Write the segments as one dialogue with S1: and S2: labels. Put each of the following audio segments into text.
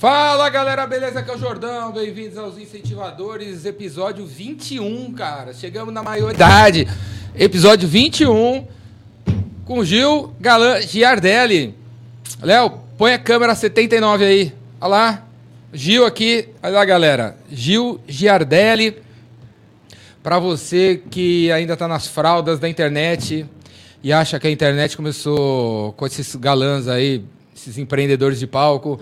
S1: Fala galera, beleza? Aqui é o Jordão, bem-vindos aos Incentivadores, episódio 21, cara. Chegamos na maioridade. Episódio 21 com Gil Galan Giardelli. Léo, põe a câmera 79 aí. Olha lá. Gil aqui. Olha lá, galera. Gil Giardelli. Para você que ainda tá nas fraldas da internet e acha que a internet começou com esses galãs aí, esses empreendedores de palco.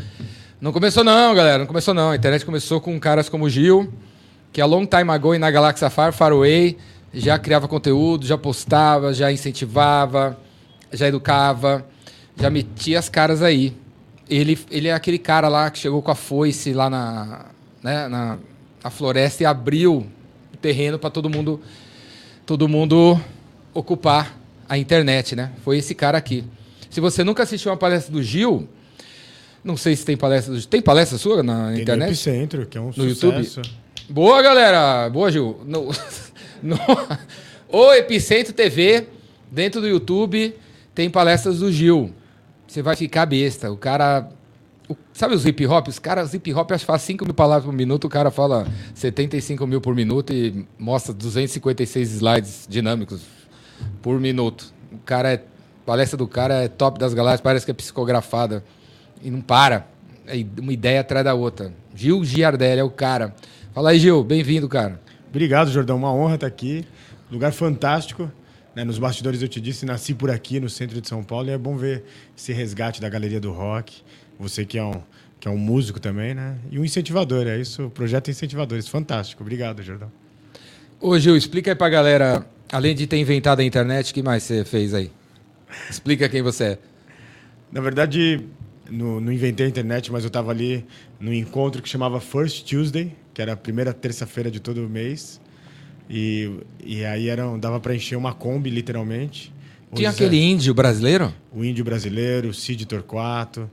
S1: Não começou não, galera, não começou não. A internet começou com caras como o Gil, que a long time ago na Galáxia Far, Faraway, já criava conteúdo, já postava, já incentivava, já educava, já metia as caras aí. Ele, ele é aquele cara lá que chegou com a foice lá na, né, na, na floresta e abriu o terreno para todo mundo todo mundo ocupar a internet, né? Foi esse cara aqui. Se você nunca assistiu uma palestra do Gil, não sei se tem palestra do Gil. Tem palestra sua na
S2: Tem
S1: internet?
S2: no Epicentro, que é um
S1: No
S2: sucesso.
S1: YouTube? Boa, galera! Boa, Gil. No, no, o Epicentro TV, dentro do YouTube, tem palestras do Gil. Você vai ficar besta. O cara. o- sabe os hip hop? Os caras, hip hop, acho que faz 5 mil palavras por minuto, o cara fala 75 mil por minuto e mostra 256 slides dinâmicos por minuto. O cara é. A palestra do cara é top das galáxias, parece que é psicografada. E não para. É uma ideia atrás da outra. Gil Giardelli é o cara. Fala aí, Gil. Bem-vindo, cara.
S2: Obrigado, Jordão. Uma honra estar aqui. Lugar fantástico. né? Nos bastidores eu te disse, nasci por aqui, no centro de São Paulo, e é bom ver esse resgate da Galeria do Rock. Você que é um, que é um músico também, né? E um incentivador, é isso. O projeto Incentivadores. Fantástico. Obrigado, Jordão.
S1: Ô, Gil, explica aí pra galera, além de ter inventado a internet, o que mais você fez aí? Explica quem você é.
S2: Na verdade, no, não inventei a internet, mas eu estava ali no encontro que chamava First Tuesday, que era a primeira terça-feira de todo mês. E, e aí era, um- dava para encher uma Kombi, literalmente.
S1: Tinha aquele índio brasileiro?
S2: o índio brasileiro, o Cid Torquato,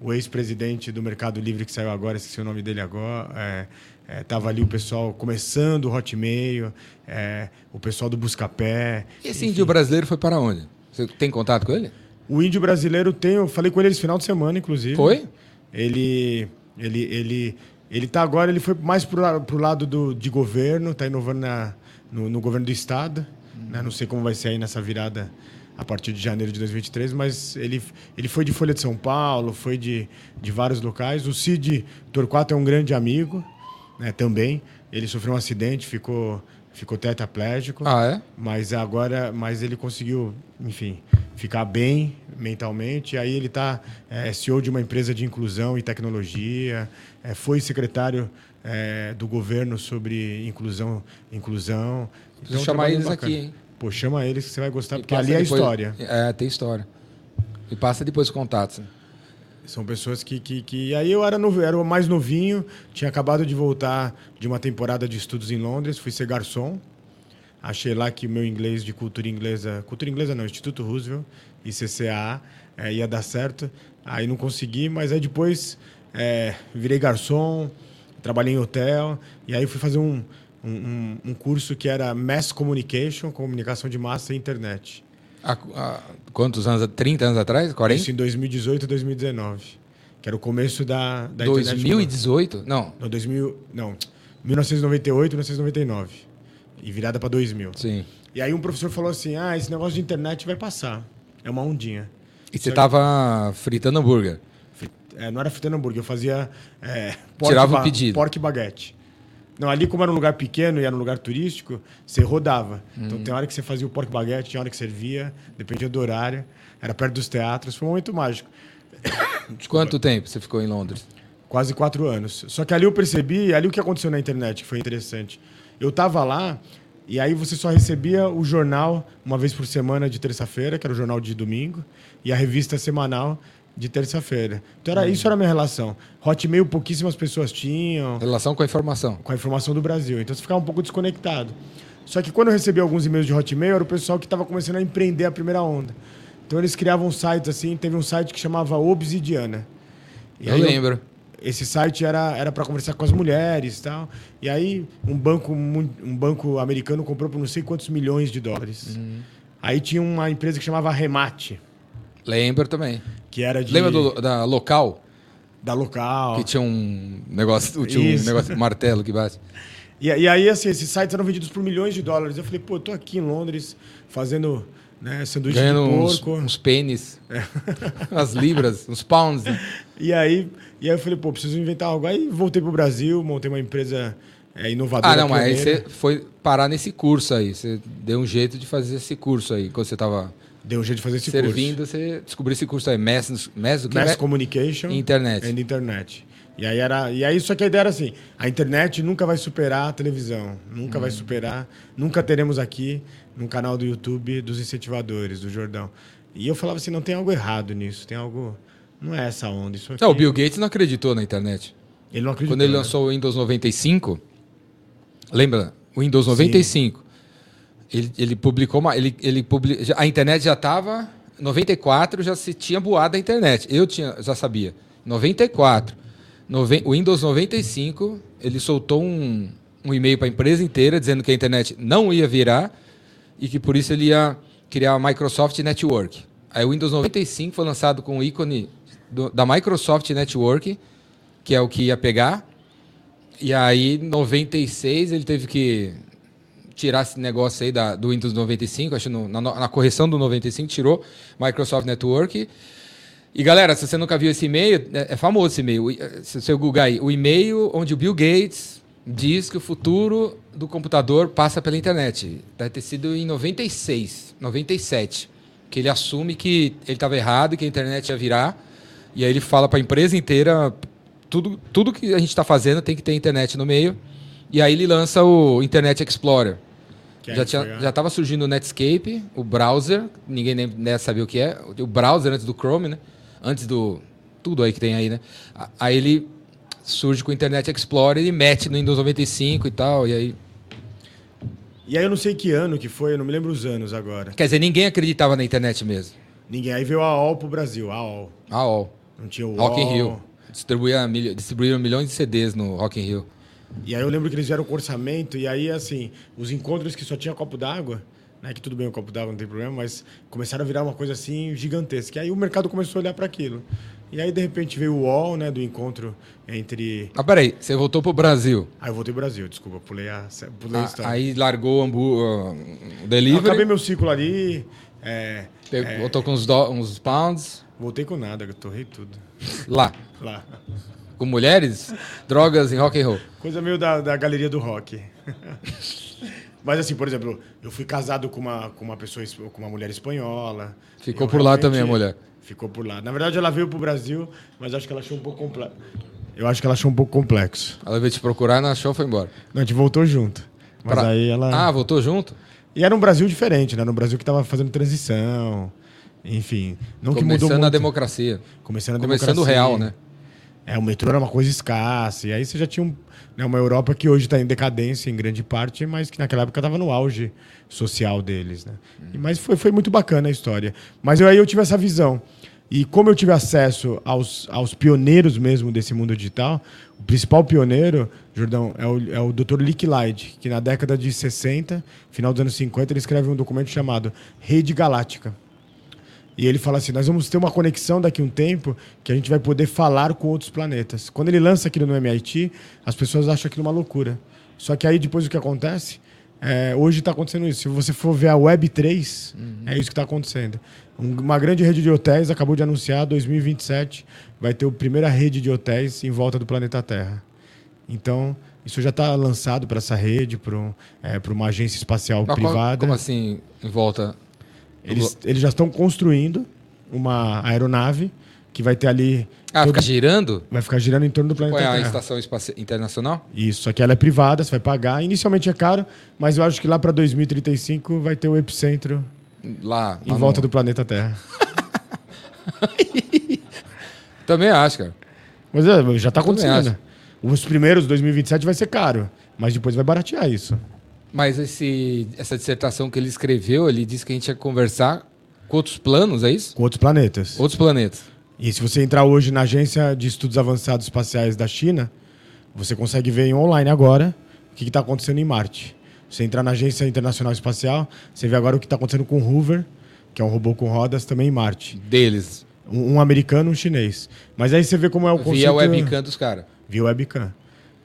S2: o ex-presidente do Mercado Livre que saiu agora, esqueci o nome dele agora. É, é, tava ali o pessoal começando o Hotmail, é, o pessoal do Buscapé.
S1: E esse índio brasileiro foi para onde? Você tem contato com ele?
S2: O índio brasileiro tem, eu falei com ele esse final de semana, inclusive.
S1: Foi?
S2: Ele, ele, ele, ele tá agora, ele foi mais pro, pro lado do, de governo, tá inovando na, no, no governo do estado. né? Não sei como vai ser aí nessa virada a partir de janeiro de 2023, mas ele, ele foi de Folha de São Paulo, foi de, de vários locais. O Cid Torquato é um grande amigo, né, também. Ele sofreu um acidente, ficou, ficou tetraplégico.
S1: Ah, é?
S2: Mas agora, mas ele conseguiu, enfim, ficar bem mentalmente. Aí ele está é, CEO de uma empresa de inclusão e tecnologia, é, foi secretário é, do governo sobre inclusão, inclusão. Um
S1: chamar eles
S2: bacana.
S1: aqui, hein?
S2: Pô, chama eles que você vai gostar,
S1: E
S2: porque ali é
S1: depois-
S2: história.
S1: É, tem história. E passa depois os contatos. né?
S2: São pessoas que, que, que... Aí eu era, novo, era o mais novinho, tinha acabado de voltar de uma temporada de estudos em Londres, fui ser garçom. Achei lá que o meu inglês de cultura inglesa... Cultura inglesa não, Instituto Roosevelt e CCA eh, ia dar certo. Aí não consegui, mas aí depois eh, virei garçom, trabalhei em hotel, e aí fui fazer um, um, um- curso que era Mass Communication, comunicação de massa e internet.
S1: Há, há quantos anos? 30 anos atrás? 40?
S2: Isso em 2018 e 2019. Que era o começo da, da internet.
S1: 2018? Não,
S2: Não, 2000, não, 1998, 1999. E virada para 2000.
S1: sim.
S2: E aí um professor falou assim: "Ah, esse negócio de internet vai passar. É uma ondinha".
S1: E você tava fritando hambúrguer.
S2: É, não era fritando hambúrguer, eu fazia é,
S1: Tirava o
S2: ba-
S1: pedido.
S2: pork baguete. Não, ali como era um lugar pequeno e era um lugar turístico, você rodava. Então
S1: Uhum.
S2: tem hora que você fazia o pork baguete, tinha hora que servia, dependia do horário. Era perto dos teatros, foi um momento mágico.
S1: Quanto tempo você ficou em Londres?
S2: Quase quatro anos. Só que ali eu percebi, ali o que aconteceu na internet, que foi interessante. Eu tava lá e aí você só recebia o jornal uma vez por semana de terça-feira, que era o jornal de domingo, e a revista semanal de terça-feira. Então era, isso era a minha relação. Hotmail pouquíssimas pessoas tinham,
S1: Relação com a informação.
S2: com a informação do Brasil. Então você ficava um pouco desconectado. Só que quando eu recebi alguns e-mails de Hotmail, era o pessoal que estava começando a empreender a primeira onda. Então eles criavam sites assim, teve um site que chamava Obsidiana. E
S1: Eu lembro.
S2: Esse site era era para conversar com as mulheres e tal. E aí um banco um banco americano comprou por não sei quantos milhões de dólares.
S1: Uhum.
S2: Aí tinha uma empresa que chamava Remate,
S1: Lembro também.
S2: que era de
S1: Lembra do, da local?
S2: Da local.
S1: Que tinha um negócio, tinha um
S2: Isso.
S1: negócio martelo que bate.
S2: E, e aí, assim, esses sites eram vendidos por milhões de dólares. Eu falei, pô, eu tô aqui em Londres fazendo né, sanduíche
S1: Ganhando
S2: de
S1: uns,
S2: porco.
S1: uns pênis, umas libras, uns pounds. né?
S2: E aí, e aí eu falei, pô, preciso inventar algo. Aí voltei pro Brasil, montei uma empresa é, inovadora.
S1: Ah, não, mas aí você foi parar nesse curso aí. Você deu um jeito de fazer esse curso aí. Quando você estava
S2: Deu um jeito de fazer esse
S1: servindo,
S2: curso.
S1: você descobriu esse curso aí. Mass, mass,
S2: Mass
S1: é?
S2: Communication
S1: Internet.
S2: and Internet. E aí, era, e aí, só que a ideia era assim: a internet nunca vai superar a televisão, nunca
S1: Hum.
S2: vai superar, nunca teremos aqui no canal do YouTube dos incentivadores, do Jordão. E eu falava assim: não tem algo errado nisso, tem algo. Não é essa onda. Isso aqui,
S1: Não, o Bill Gates não acreditou na internet.
S2: Ele não acreditou.
S1: Quando ele
S2: né?
S1: lançou o Windows 95, lembra? O Windows 95. Ele, ele publicou uma. Ele, ele publi, já- a internet já estava. 94 já se tinha boado a internet. Eu tinha, já sabia. 94. O Windows 95, ele soltou um, um e-mail para a empresa inteira dizendo que a internet não ia virar e que por isso ele ia criar a Microsoft Network. Aí o Windows 95 foi lançado com o ícone do- da Microsoft Network, que é o que ia pegar. E aí, em 96, ele teve que tirar esse negócio aí da, do Windows 95, acho no, na, na correção do 95, tirou Microsoft Network. E galera, se você nunca viu esse e-mail, é, é famoso esse e-mail. O e- Se você googar aí, o e-mail onde o Bill Gates diz que o futuro do computador passa pela internet. Deve ter sido em 96, 97, que ele assume que ele estava errado e que a internet ia virar. E aí ele fala para a empresa inteira, tudo, tudo que a gente está fazendo tem que ter internet no meio. E aí ele lança o Internet Explorer. Já, tinha,
S2: a-
S1: já estava surgindo o Netscape, o browser, ninguém nem nem sabia o que é. O browser antes do Chrome, né? Antes do. Tudo aí que tem aí, né? Aí ele surge com o Internet Explorer e mete no Windows 95 e tal. E aí.
S2: E aí eu não sei que ano que foi, eu não me lembro os anos agora.
S1: Quer dizer, ninguém acreditava na internet mesmo.
S2: Ninguém. Aí veio a AOL pro Brasil, a AOL.
S1: A all.
S2: Não tinha o
S1: Rock in. Rio. Distribuía, distribuíram milhões de CDs no Rock in Rio.
S2: E aí eu lembro que eles vieram com orçamento, e aí, assim, os encontros que só tinha copo d'água, né? Que tudo bem o copo d'água, não tem problema, mas começaram a virar uma coisa assim gigantesca. E aí o mercado começou a olhar para aquilo. E aí, de repente, veio o UOL, né? Do encontro entre.
S1: Ah, peraí, você voltou pro Brasil.
S2: Aí eu voltei ao Brasil, desculpa, pulei a, pulei a
S1: Ah,
S2: história.
S1: aí largou o, hambu- o
S2: Eu
S1: delivery.
S2: acabei meu ciclo ali, é,
S1: pegou- Voltou com uns, do- uns pounds.
S2: voltei com nada, eu torrei tudo.
S1: Lá.
S2: Lá.
S1: Com mulheres, drogas e rock and roll.
S2: Coisa meio da, da galeria do rock. Mas assim, por exemplo, eu fui casado com uma, com uma pessoa, es- com uma mulher espanhola.
S1: Ficou por lá também a mulher.
S2: Ficou por lá. Na verdade, ela veio pro Brasil, mas acho que ela achou um pouco complexo. Eu acho que ela achou um pouco complexo.
S1: Ela veio te procurar, não achou, foi embora.
S2: Não, a gente voltou junto. Mas
S1: Pra-
S2: aí ela.
S1: Ah, voltou junto?
S2: E era um Brasil diferente, né? Era um Brasil que tava fazendo transição. Enfim. Não que mudou
S1: Começando
S2: muito.
S1: a democracia.
S2: Começando a
S1: Começando
S2: democracia.
S1: real, né?
S2: É, o metrô era uma coisa escassa. E aí você já tinha um, né, uma Europa que hoje está em decadência em grande parte, mas que naquela época estava no auge social deles. Né? E, mas foi, foi muito bacana a história. Mas eu, aí eu tive essa visão. E como eu tive acesso aos, aos pioneiros mesmo desse mundo digital, o principal pioneiro, Jordão, é o, é o Dr. Lick Light, que na década de 60, final dos anos 50, ele escreve um documento chamado Rede Galáctica. E ele fala assim: nós vamos ter uma conexão daqui a um tempo que a gente vai poder falar com outros planetas. Quando ele lança aquilo no MIT, as pessoas acham aquilo uma loucura. Só que aí depois o que acontece? É, hoje está acontecendo isso. Se você for ver a Web3, é isso que está acontecendo. Um- uma grande rede de hotéis acabou de anunciar 2027 vai ter a primeira rede de hotéis em volta do planeta Terra. Então, isso já está lançado para essa rede, para um, é, uma agência espacial
S1: Mas como-
S2: privada.
S1: Como assim, em volta?
S2: Eles, eles já estão construindo uma aeronave que vai ter ali.
S1: Ah,
S2: todo-
S1: fica girando?
S2: Vai ficar girando em torno do planeta
S1: Qual é a
S2: Terra.
S1: estação espacial internacional?
S2: Isso, só que ela é privada, você vai pagar. Inicialmente é caro, mas eu acho que lá para 2035 vai ter o epicentro
S1: Lá.
S2: em
S1: lá
S2: volta
S1: no-
S2: do planeta Terra.
S1: Também acho, cara.
S2: Mas é, já está acontecendo. Os primeiros, 2027, vai ser caro, mas depois vai baratear isso.
S1: Mas esse, essa dissertação que ele escreveu, ele disse que a gente ia conversar com outros planos, é isso?
S2: Com outros planetas.
S1: Outros planetas.
S2: E se você entrar hoje na Agência de Estudos Avançados Espaciais da China, você consegue ver em online agora o que está acontecendo em Marte. Você entrar na Agência Internacional Espacial, você vê agora o que está acontecendo com o Hoover, que é um robô com rodas, também em Marte.
S1: Deles.
S2: Um, um americano, um chinês. Mas aí você vê como é o conceito...
S1: Via webcam dos caras.
S2: Via webcam.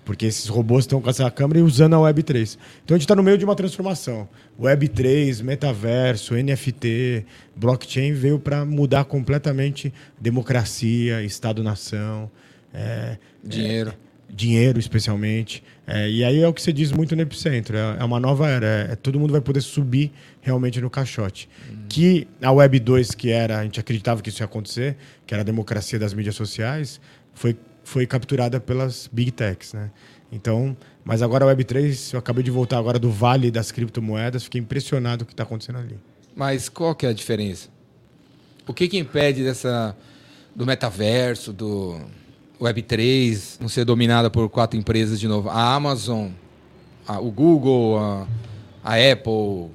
S2: Porque esses robôs estão com essa câmera e usando a Web3. Então a gente está no meio de uma transformação. Web3, metaverso, NFT, blockchain veio para mudar completamente democracia, Estado-nação. É,
S1: dinheiro.
S2: É, dinheiro, especialmente. É, e aí é o que você diz muito no Epicentro. É, é uma nova era. É, todo mundo vai poder subir realmente no caixote. Hum. Que a Web 2, que era, a gente acreditava que isso ia acontecer, que era a democracia das mídias sociais, foi foi capturada pelas big techs, né? Então, mas agora a Web3, eu acabei de voltar agora do vale das criptomoedas, fiquei impressionado com o que está acontecendo ali.
S1: Mas qual que é a diferença? O que, que impede dessa do metaverso, do Web3 não ser dominada por quatro empresas de novo? A Amazon, a, o Google, a, a Apple,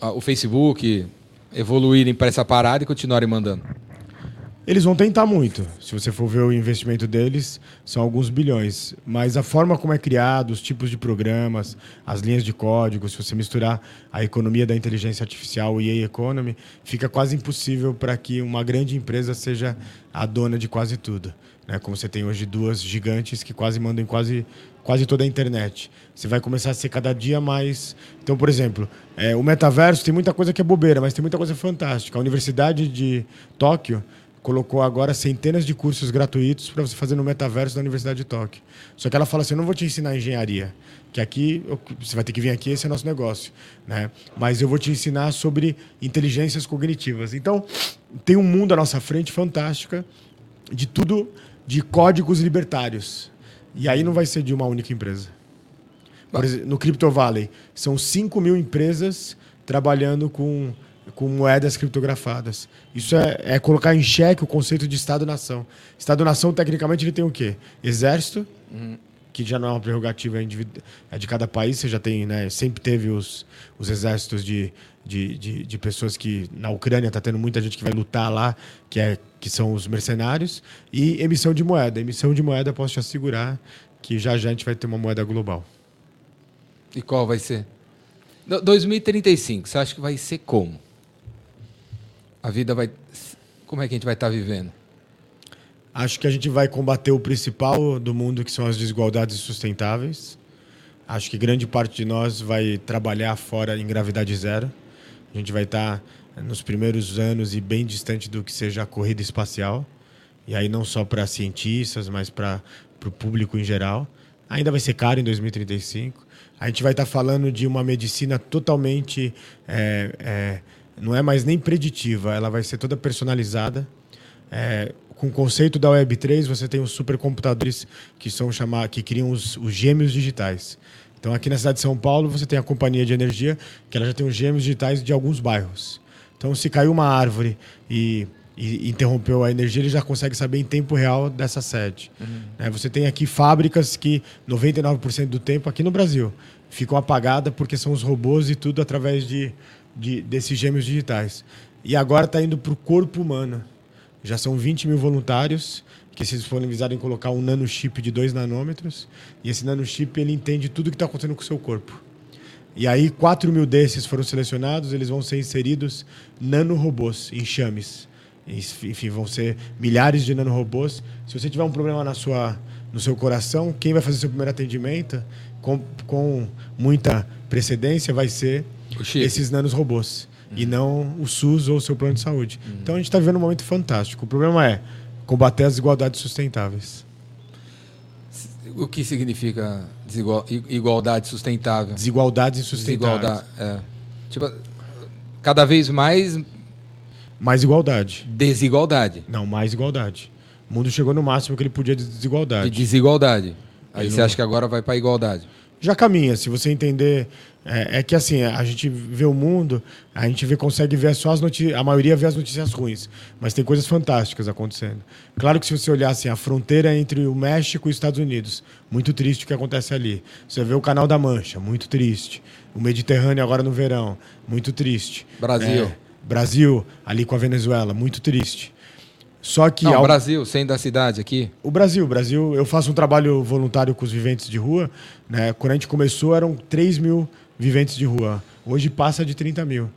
S1: a, o Facebook evoluírem para essa parada e continuarem mandando?
S2: Eles vão tentar muito. Se você for ver o investimento deles, são alguns bilhões. Mas a forma como é criado, os tipos de programas, as linhas de código, se você misturar a economia da inteligência artificial e a economy, fica quase impossível para que uma grande empresa seja a dona de quase tudo. Né? Como você tem hoje duas gigantes que quase mandam quase, quase toda a internet. Você vai começar a ser cada dia mais. Então, por exemplo, é, o metaverso tem muita coisa que é bobeira, mas tem muita coisa fantástica. A Universidade de Tóquio colocou agora centenas de cursos gratuitos para você fazer no metaverso da Universidade de Tóquio. Só que ela fala assim: eu não vou te ensinar engenharia, que aqui você vai ter que vir aqui, esse é nosso negócio, né? Mas eu vou te ensinar sobre inteligências cognitivas. Então, tem um mundo à nossa frente fantástica de tudo de códigos libertários. E aí não vai ser de uma única empresa. Por exemplo, no Crypto Valley, são 5 mil empresas trabalhando com com moedas criptografadas. Isso é, é colocar em xeque o conceito de Estado-nação. Estado-nação, tecnicamente, ele tem o quê? Exército, uhum. que já não é uma prerrogativa é de cada país, você já tem, né, sempre teve os, os exércitos de, de, de, de pessoas que, na Ucrânia, está tendo muita gente que vai lutar lá, que, é, que são os mercenários, e emissão de moeda. Emissão de moeda, posso te assegurar que já já a gente vai ter uma moeda global.
S1: E qual vai ser? 2035, você acha que vai ser como? A vida vai. Como é que a gente vai estar tá vivendo?
S2: Acho que a gente vai combater o principal do mundo, que são as desigualdades sustentáveis. Acho que grande parte de nós vai trabalhar fora em gravidade zero. A gente vai estar tá nos primeiros anos e bem distante do que seja a corrida espacial. E aí não só para cientistas, mas para o público em geral. Ainda vai ser caro em 2035. A gente vai estar tá falando de uma medicina totalmente é, é, não é mais nem preditiva, ela vai ser toda personalizada. É, com o conceito da Web3, você tem os supercomputadores que são chamar, que criam os, os, gêmeos digitais. Então, aqui na cidade de São Paulo, você tem a companhia de energia, que ela já tem os gêmeos digitais de alguns bairros. Então, se caiu uma árvore e, e interrompeu a energia, ele já consegue saber em tempo real dessa sede. Uhum. É, você tem aqui fábricas que 99% do tempo, aqui no Brasil, ficam apagadas porque são os robôs e tudo através de de, desses gêmeos digitais. E agora está indo para o corpo humano. Já são 20 mil voluntários que se disponibilizaram em colocar um nanochip de 2 nanômetros. E esse nanochip ele entende tudo o que está acontecendo com o seu corpo. E aí, 4 mil desses foram selecionados, eles vão ser inseridos nanorobôs, enxames. Enfim, vão ser milhares de nanorobôs. Se você tiver um problema na sua, no seu coração, quem vai fazer seu primeiro atendimento, com, com muita precedência, vai ser esses nanos robôs. Uhum. E não o SUS ou o seu plano de saúde. Uhum. Então a gente está vivendo um momento fantástico. O problema é combater as desigualdades sustentáveis.
S1: O que significa desigual, igualdade sustentável?
S2: Desigualdades insustentáveis. Desigualdade,
S1: é. Tipo, cada vez mais.
S2: Mais igualdade.
S1: Desigualdade.
S2: Não, mais igualdade. O mundo chegou no máximo que ele podia de desigualdade.
S1: De desigualdade. Aí você acha que agora vai para a igualdade?
S2: Já caminha. Se você entender é, é, que assim, a gente vê o mundo, a gente vê, consegue ver só as notícias, a maioria vê as notícias ruins, mas tem coisas fantásticas acontecendo. Claro que se você olhar assim, a fronteira entre o México e os Estados Unidos, muito triste o que acontece ali. Você vê o Canal da Mancha, muito triste. O Mediterrâneo agora no verão, muito triste.
S1: Brasil.
S2: É, Brasil, ali com a Venezuela, muito triste. Só que.
S1: Não, ao... Brasil, sem da cidade aqui?
S2: O Brasil, Brasil, eu faço um trabalho voluntário com os viventes de rua. Né? Quando a gente começou, eram 3 mil viventes de rua. Hoje passa de 30 mil.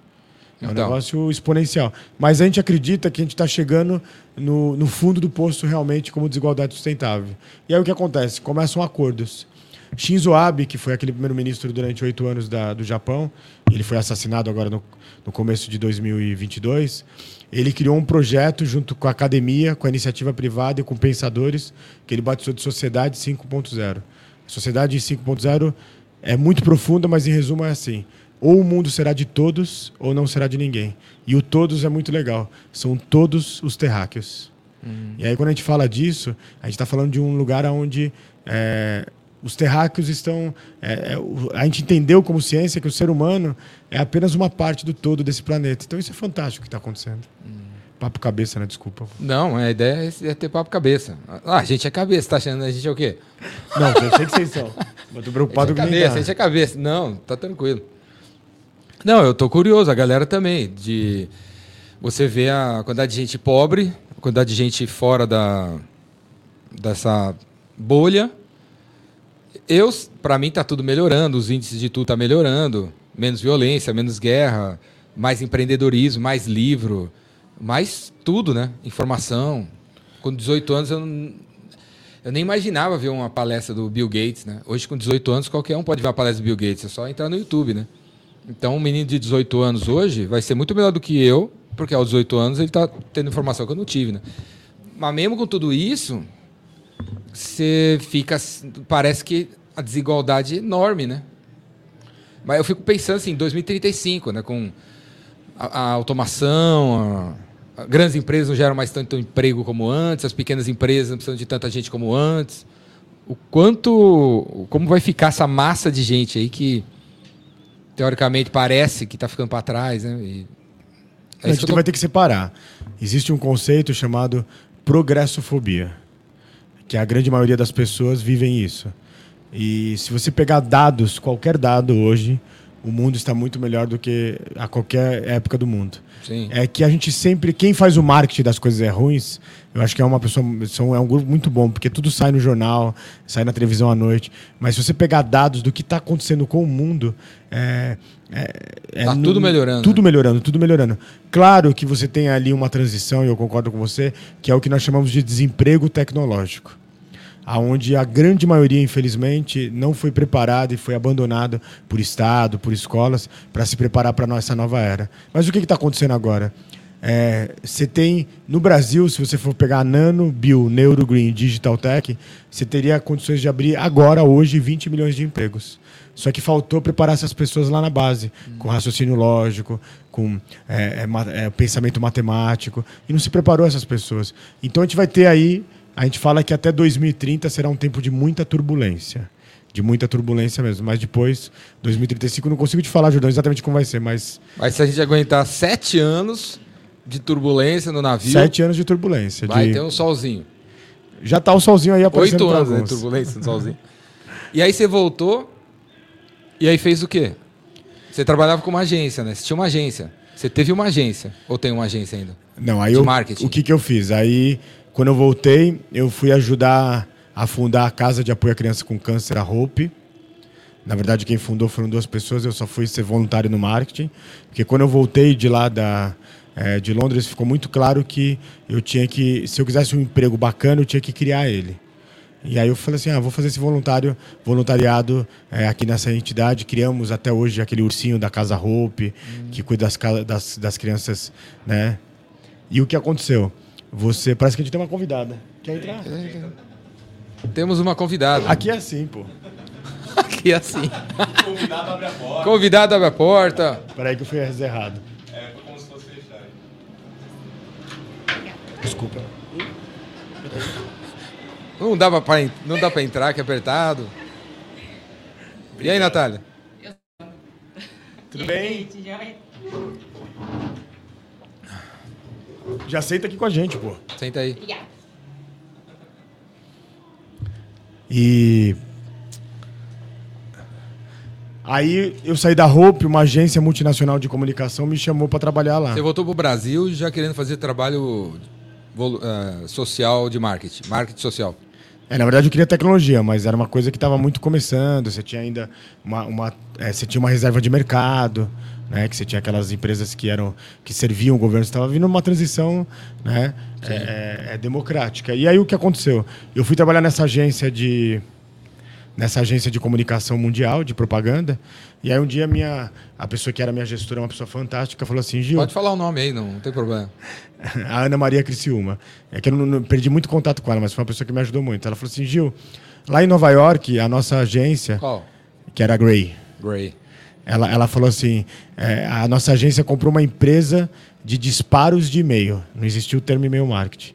S2: É um
S1: Então.
S2: negócio exponencial. Mas a gente acredita que a gente está chegando no, no fundo do poço realmente como desigualdade sustentável. E aí o que acontece? Começam acordos. Shinzo Abe, que foi aquele primeiro-ministro durante oito anos da- do Japão, ele foi assassinado agora no, no começo de 2022, ele criou um projeto junto com a academia, com a iniciativa privada e com pensadores, que ele batizou de Sociedade 5.0. A Sociedade 5.0 é muito profunda, mas em resumo é assim: ou o mundo será de todos, ou não será de ninguém. E o todos é muito legal. São todos os terráqueos. E aí, quando a gente fala disso, a gente está falando de um lugar onde é, os terráqueos estão. é, é, a gente entendeu como ciência que o ser humano é apenas uma parte do todo desse planeta. Então, isso é fantástico que está acontecendo. Papo cabeça, né? Desculpa.
S1: Não, a ideia é ter papo cabeça. Ah, a gente é cabeça, tá achando? A gente é o quê?
S2: Não, eu sei que vocês são. Mas tô
S1: A
S2: preocupado
S1: gente é
S2: com quem
S1: cabeça,
S2: tá.
S1: a gente é cabeça. Não, tá tranquilo. Não, eu tô curioso, a galera também, de você ver a quantidade de gente pobre, a quantidade de gente fora da dessa bolha. Eu, para mim tá tudo melhorando, os índices de tudo tá melhorando, menos violência, menos guerra, mais empreendedorismo, mais livro, mais tudo, né? Informação. Com 18 anos eu eu nem imaginava ver uma palestra do Bill Gates, né? Hoje, com 18 anos, qualquer um pode ver uma palestra do Bill Gates, é só entrar no YouTube, né? Então, um menino de 18 anos hoje vai ser muito melhor do que eu, porque aos 18 anos ele está tendo informação que eu não tive, né? Mas mesmo com tudo isso, você fica. Parece que a desigualdade é enorme, né? Mas eu fico pensando assim, em 2035, né? Com a, a automação, a- a- grandes empresas não geram mais tanto emprego como antes, as pequenas empresas não precisam de tanta gente como antes. O quanto. Como vai ficar essa massa de gente aí que teoricamente parece que está ficando para trás, né? E- é
S2: a gente
S1: tô-
S2: vai ter que separar. Existe um conceito chamado progressofobia, que a grande maioria das pessoas vivem isso. E se você pegar dados, qualquer dado hoje, o mundo está muito melhor do que a qualquer época do mundo.
S1: Sim.
S2: É que a gente sempre. Quem faz o marketing das coisas é ruins, eu acho que é uma pessoa. são- É um grupo muito bom, porque tudo sai no jornal, sai na televisão à noite. Mas se você pegar dados do que está acontecendo com o mundo. É, é, é
S1: Tá
S2: no-
S1: tudo melhorando,
S2: Tudo
S1: né?
S2: melhorando, tudo melhorando. Claro que você tem ali uma transição, e eu concordo com você, que é o que nós chamamos de desemprego tecnológico aonde a grande maioria, infelizmente, não foi preparada e foi abandonada por Estado, por escolas, para se preparar para essa nova era. Mas o que está acontecendo agora? É, Você tem, no Brasil, se você for pegar Nano, Bio, Neuro Green, Digital Tech, você teria condições de abrir agora, hoje, 20 milhões de empregos. Só que faltou preparar essas pessoas lá na base, com raciocínio lógico, com é, é, é, pensamento matemático, e não se preparou essas pessoas. Então a gente vai ter aí a gente fala que até 2030 será um tempo de muita turbulência. De muita turbulência mesmo. Mas depois, 2035, eu não consigo te falar, Jordão, exatamente como vai ser, mas
S1: Mas se a gente aguentar sete anos de turbulência no navio,
S2: sete anos de turbulência.
S1: vai
S2: de-
S1: ter um solzinho.
S2: Já tá o solzinho aí aparecendo
S1: Oito anos né, de turbulência no solzinho. E aí você voltou, e aí fez o quê? Você trabalhava com uma agência, né? Você tinha uma agência. Você teve uma agência, ou tem uma agência ainda?
S2: Não, aí
S1: De
S2: eu,
S1: marketing.
S2: o que, que eu fiz? Aí, quando eu voltei, eu fui ajudar a fundar a Casa de Apoio à Criança com Câncer, a Hope. Na verdade, quem fundou foram duas pessoas, eu só fui ser voluntário no marketing. Porque quando eu voltei de lá da, eh, de Londres, ficou muito claro que eu tinha que, se eu quisesse um emprego bacana, eu tinha que criar ele. E aí eu falei assim, ah, vou fazer esse voluntário, voluntariado eh, aqui nessa entidade. Criamos até hoje aquele ursinho da Casa Hope, que cuida das, das, das crianças, né? E o que aconteceu? Você, parece que a gente tem uma convidada. Quer entrar?
S1: Temos uma convidada.
S2: Aqui é assim, pô.
S1: Aqui assim. Convidado abre a porta. Convidado abre a porta.
S2: Peraí que eu fiz errado. Desculpa.
S1: Não dá pra, não dá pra entrar, que é apertado. E aí, Natália?
S2: Tudo bem?
S3: Gente, já-
S2: Já senta aqui com a gente, pô.
S1: Senta aí.
S3: Obrigada.
S2: E aí eu saí da Hope, uma agência multinacional de comunicação me chamou para trabalhar lá.
S1: Você voltou pro Brasil já querendo fazer trabalho eh, social de marketing, marketing social.
S2: É, na verdade eu queria tecnologia, mas era uma coisa que estava muito começando. Você tinha ainda uma, uma, é, você tinha uma reserva de mercado, né? Que você tinha aquelas empresas que eram que serviam o governo, estava vindo uma transição, né? É, é, é democrática. E aí o que aconteceu? Eu fui trabalhar nessa agência de nessa agência de comunicação mundial de propaganda. E aí um dia minha a pessoa que era minha gestora, uma pessoa fantástica, falou assim, Gil.
S1: Pode falar o nome aí, não, não tem problema.
S2: a Ana Maria Criciúma. É que eu não, não, perdi muito contato com ela, mas foi uma pessoa que me ajudou muito. Ela falou assim, Gil, lá em Nova York, a nossa agência,
S1: Qual?
S2: que era a Gray,
S1: Gray.
S2: ela, ela falou assim, é, a nossa agência comprou uma empresa de disparos de e-mail. Não existia o termo e-mail marketing.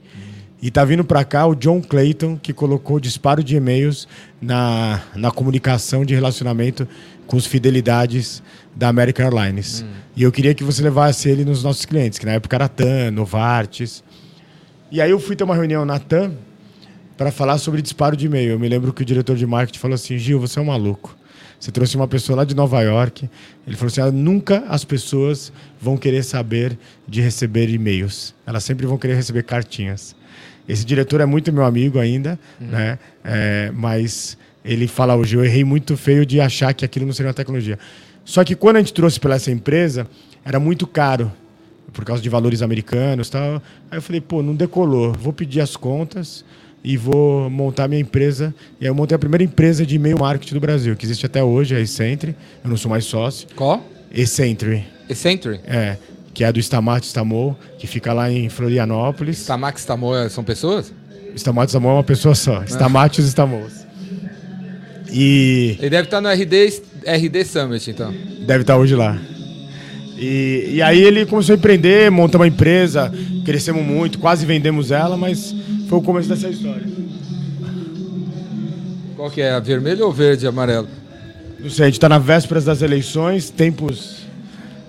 S2: E tá vindo para cá o John Clayton, que colocou disparo de e-mails na, na comunicação de relacionamento com os fidelidades da American Airlines. E eu queria que você levasse ele nos nossos clientes, que na época era TAM, Novartis. E aí eu fui ter uma reunião na TAM para falar sobre disparo de e-mail. Eu me lembro que o diretor de marketing falou assim: Gil, você é um maluco. Você trouxe uma pessoa lá de Nova York. Ele falou assim: ah, nunca as pessoas vão querer saber de receber e-mails. Elas sempre vão querer receber cartinhas. Esse diretor é muito meu amigo ainda, né? É, mas ele fala hoje: eu errei muito feio de achar que aquilo não seria uma tecnologia. Só que quando a gente trouxe para essa empresa, era muito caro por causa de valores americanos, tal. Aí eu falei: pô, não decolou. Vou pedir as contas e vou montar minha empresa. E aí eu montei a primeira empresa de e-mail marketing do Brasil, que existe até hoje, é a Eccentre. Eu não sou mais sócio.
S1: Qual?
S2: Eccentre,
S1: Eccentric?
S2: é, que é do Stamate Stamol, que fica lá em Florianópolis.
S1: Stamax Tamoa são pessoas?
S2: Stamate Stamol é uma pessoa só. Stamate e os. E
S1: Ele deve estar no RD, RD Summit, então.
S2: deve estar hoje lá. E, e aí ele começou a empreender, montou uma empresa, crescemos muito, quase vendemos ela, mas foi o começo dessa história.
S1: Qual que é? A vermelho ou verde e amarelo?
S2: Não sei, a gente está na vésperas das eleições, tempos,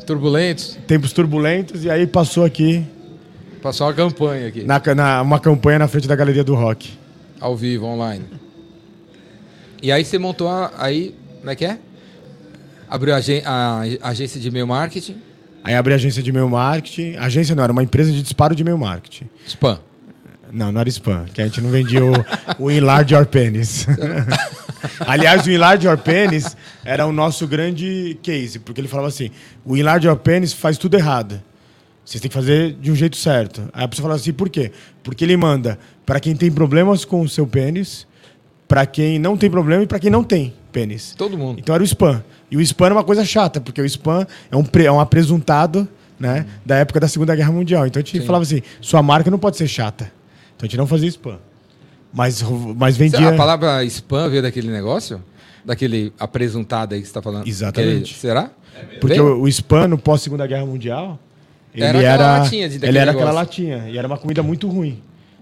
S1: Turbulentos?
S2: tempos turbulentos, e aí passou aqui
S1: Passou uma campanha aqui.
S2: na, na- uma campanha na frente da Galeria do Rock.
S1: Ao vivo, online. E aí você montou a, aí, como é que é? Abriu a, agen- a agência de e-mail marketing,
S2: Aí abri a agência de e-mail marketing. A agência não, era uma empresa de disparo de e-mail marketing.
S1: spam.
S2: Não, não era spam, que a gente não vendia o, o Enlarge Your Penis. Aliás, o Enlarge Your Penis era o nosso grande case, porque ele falava assim: o Enlarge Your Penis faz tudo errado. Vocês têm que fazer de um jeito certo. Aí a pessoa falava assim: por quê? Porque ele manda para quem tem problemas com o seu pênis, para quem não tem problema e para quem não tem pênis.
S1: Todo mundo.
S2: Então era o spam. E o spam era uma coisa chata, porque o spam é um, pre, é um apresuntado né, da época da Segunda Guerra Mundial. Então a gente
S1: Sim.
S2: falava assim: sua marca não pode ser chata. Então a gente não fazia spam. Mas, mas vendia.
S1: A palavra spam veio daquele negócio? Daquele apresuntado aí que você está falando?
S2: Exatamente.
S1: Aquele- será?
S2: Porque
S1: Veio?
S2: o, o spam, no pós-Segunda Guerra Mundial, ele
S1: Era
S2: era,
S1: aquela latinha de-
S2: ele era aquela
S1: negócio.
S2: latinha. E era uma comida muito ruim.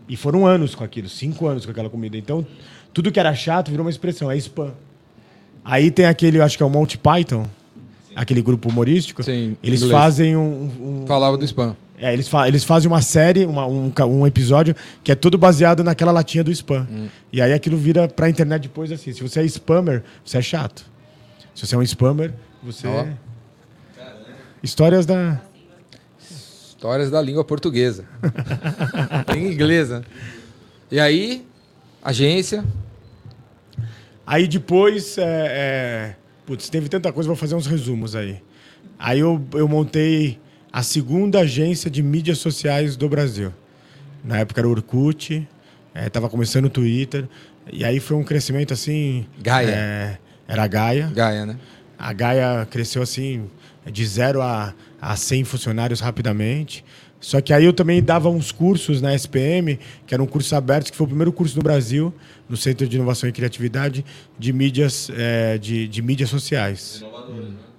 S2: E foram anos com aquilo, cinco anos com aquela comida. Então, tudo que era chato virou uma expressão, é spam. Aí tem aquele, eu acho que é o Monty Python, aquele grupo humorístico.
S1: Sim,
S2: eles
S1: inglês.
S2: fazem um. um-
S1: Falava do spam.
S2: É, eles, fa- eles fazem uma série, uma- um, um episódio que é todo baseado naquela latinha do spam.
S1: Hum.
S2: E aí aquilo vira pra internet depois assim. Se você é spammer, você é chato. Se você é um spammer, você.
S1: Ó.
S2: Histórias da.
S1: Histórias da língua portuguesa. em inglês, né? E aí, agência.
S2: Aí depois, é, é... putz, teve tanta coisa, vou fazer uns resumos aí. Aí eu, eu montei a segunda agência de mídias sociais do Brasil. Na época era o Orkut, estava começando o Twitter, e aí foi um crescimento assim...
S1: Gaia.
S2: é, era a Gaia.
S1: Gaia, né?
S2: A Gaia cresceu assim de zero a, a 100 funcionários rapidamente. Só que aí eu também dava uns cursos na SPM, que eram cursos abertos, que foi o primeiro curso no Brasil, no Centro de Inovação e Criatividade, de mídias, eh, de, de mídias sociais.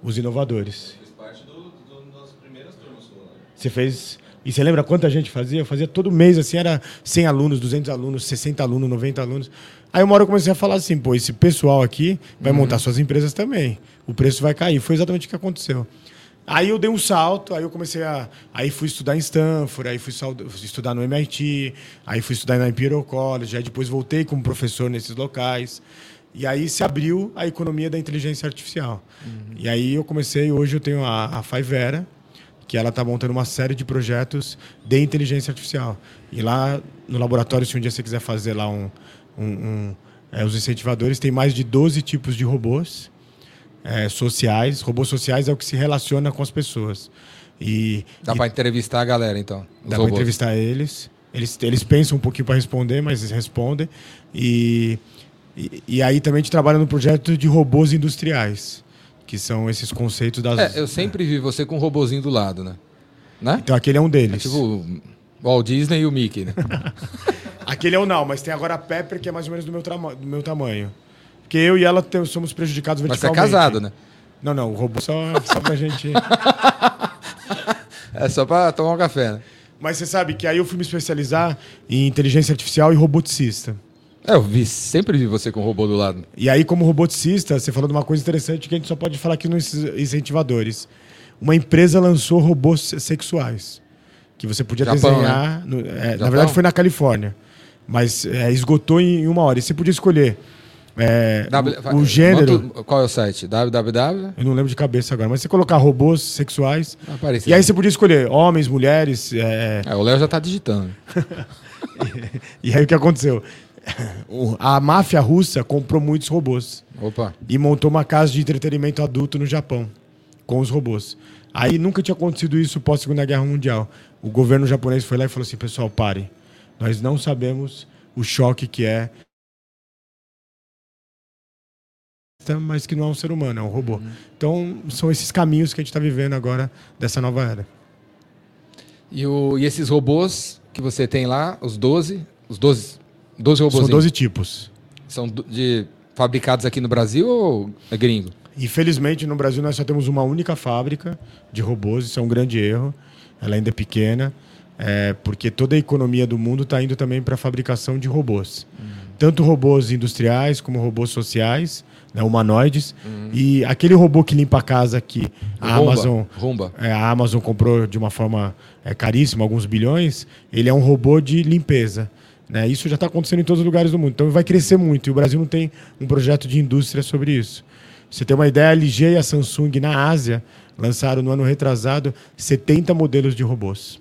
S2: Os inovadores.
S3: Fiz parte do, do, das primeiras turmas sua lá.
S2: Você fez. E você lembra quanta gente fazia? Eu fazia todo mês, assim, era 100 alunos, 200 alunos, 60 alunos, 90 alunos. Aí uma hora eu comecei a falar assim, pô, esse pessoal aqui vai montar suas empresas também. O preço vai cair. Foi exatamente o que aconteceu. Aí eu dei um salto, aí eu comecei a. Aí fui estudar em Stanford, aí fui fui estudar no MIT, aí fui estudar na Imperial College, aí depois voltei como professor nesses locais. E aí se abriu a economia da inteligência artificial. E aí eu comecei, hoje eu tenho a, a Fiverr, que ela está montando uma série de projetos de inteligência artificial. E lá no laboratório, se um dia você quiser fazer lá um, um- um- é, os incentivadores, tem mais de 12 tipos de robôs é, sociais. Robôs sociais é o que se relaciona com as pessoas. E,
S1: Dá pra entrevistar a galera, então.
S2: dá para entrevistar eles. Eles, eles pensam um pouquinho para responder, mas eles respondem. E, e, e aí também a gente trabalha no projeto de robôs industriais, que são esses conceitos das.
S1: É, eu sempre vi você com um robozinho do lado, né? Né?
S2: Então aquele é um
S1: É
S2: deles.
S1: tipo o Walt Disney e o Mickey, né?
S2: Aquele é o não, mas tem agora a Pepper, que é mais ou menos do meu, do meu tamanho. Porque eu e ela somos prejudicados
S1: Mas você é
S2: verticalmente.
S1: casado, né?
S2: Não, não, o robô só, só pra gente.
S1: É só pra tomar um café, né?
S2: Mas você sabe que aí eu fui me especializar em inteligência artificial e roboticista.
S1: É, eu vi, sempre vi você com o robô do lado.
S2: E aí, como roboticista, você falou de uma coisa interessante que a gente só pode falar aqui nos incentivadores. Uma empresa lançou robôs se- sexuais. Que você podia
S1: Japão,
S2: desenhar. no- é, na verdade, foi na Califórnia. Mas é, esgotou em uma hora. E você podia escolher é,
S1: W-
S2: o, o gênero.
S1: Quanto- qual é o site? www?
S2: Eu não lembro de cabeça agora, mas você colocar robôs sexuais.
S1: Vai aparecer.
S2: E aí você podia escolher homens, mulheres. é,
S1: É, o Léo já tá digitando.
S2: E aí o que aconteceu? A máfia russa comprou muitos robôs
S1: Opa.
S2: e montou uma casa de entretenimento adulto no Japão com os robôs. Aí nunca tinha acontecido isso pós Segunda Guerra Mundial. O governo japonês foi lá e falou assim: pessoal, parem. Nós não sabemos o choque que é. Mas que não é um ser humano, é um robô. Então, são esses caminhos que a gente está vivendo agora dessa nova era.
S1: E, o, e esses robôs que você tem lá, os 12, os 12, 12 robôs
S2: São 12 tipos.
S1: são de, fabricados aqui no Brasil ou é gringo?
S2: Infelizmente, no Brasil, nós só temos uma única fábrica de robôs. Isso é um grande erro. Ela ainda é pequena, é, porque toda a economia do mundo está indo também para a fabricação de robôs. Tanto robôs industriais como robôs sociais, né, humanoides. E aquele robô que limpa a casa aqui, a
S1: Rumba,
S2: Amazon...
S1: Rumba.
S2: é, a Amazon comprou de uma forma é, caríssima, alguns bilhões. Ele é um robô de limpeza. Né? Isso já está acontecendo em todos os lugares do mundo. Então vai crescer muito. E o Brasil não tem um projeto de indústria sobre isso. Você tem uma ideia, a LG e a Samsung na Ásia lançaram no ano retrasado 70 modelos de robôs.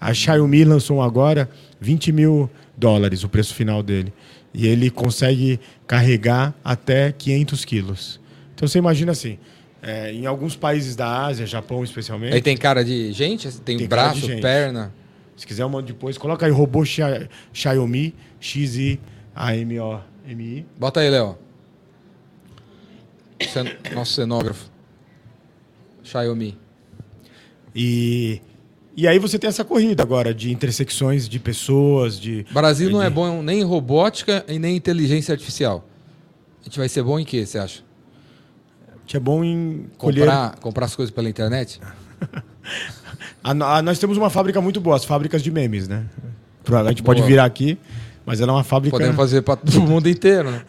S2: A Xiaomi lançou um agora 20 mil dólares, o preço final dele. E ele consegue carregar até 500 quilos. Então você imagina assim, é, em alguns países da Ásia, Japão especialmente,
S1: Aí tem cara de gente? Tem,
S2: Tem de
S1: braço,
S2: gente.
S1: perna?
S2: Se quiser uma depois, coloca aí robô Xia- Xiaomi, X-I-A-M-O-M-I.
S1: Bota aí, Léo. Cen- Nosso cenógrafo. Xiaomi.
S2: E, e aí você tem essa corrida agora de intersecções de pessoas, de...
S1: Brasil não é
S2: de-
S1: bom nem em robótica e nem em inteligência artificial. A gente vai ser bom em quê, você acha?
S2: que é bom em colher...
S1: Comprar, comprar as coisas pela internet?
S2: A a- nós temos uma fábrica muito boa, as fábricas de memes, né? A gente pode
S1: Boa.
S2: virar aqui, mas ela é uma fábrica...
S1: Podemos fazer para o mundo inteiro, né?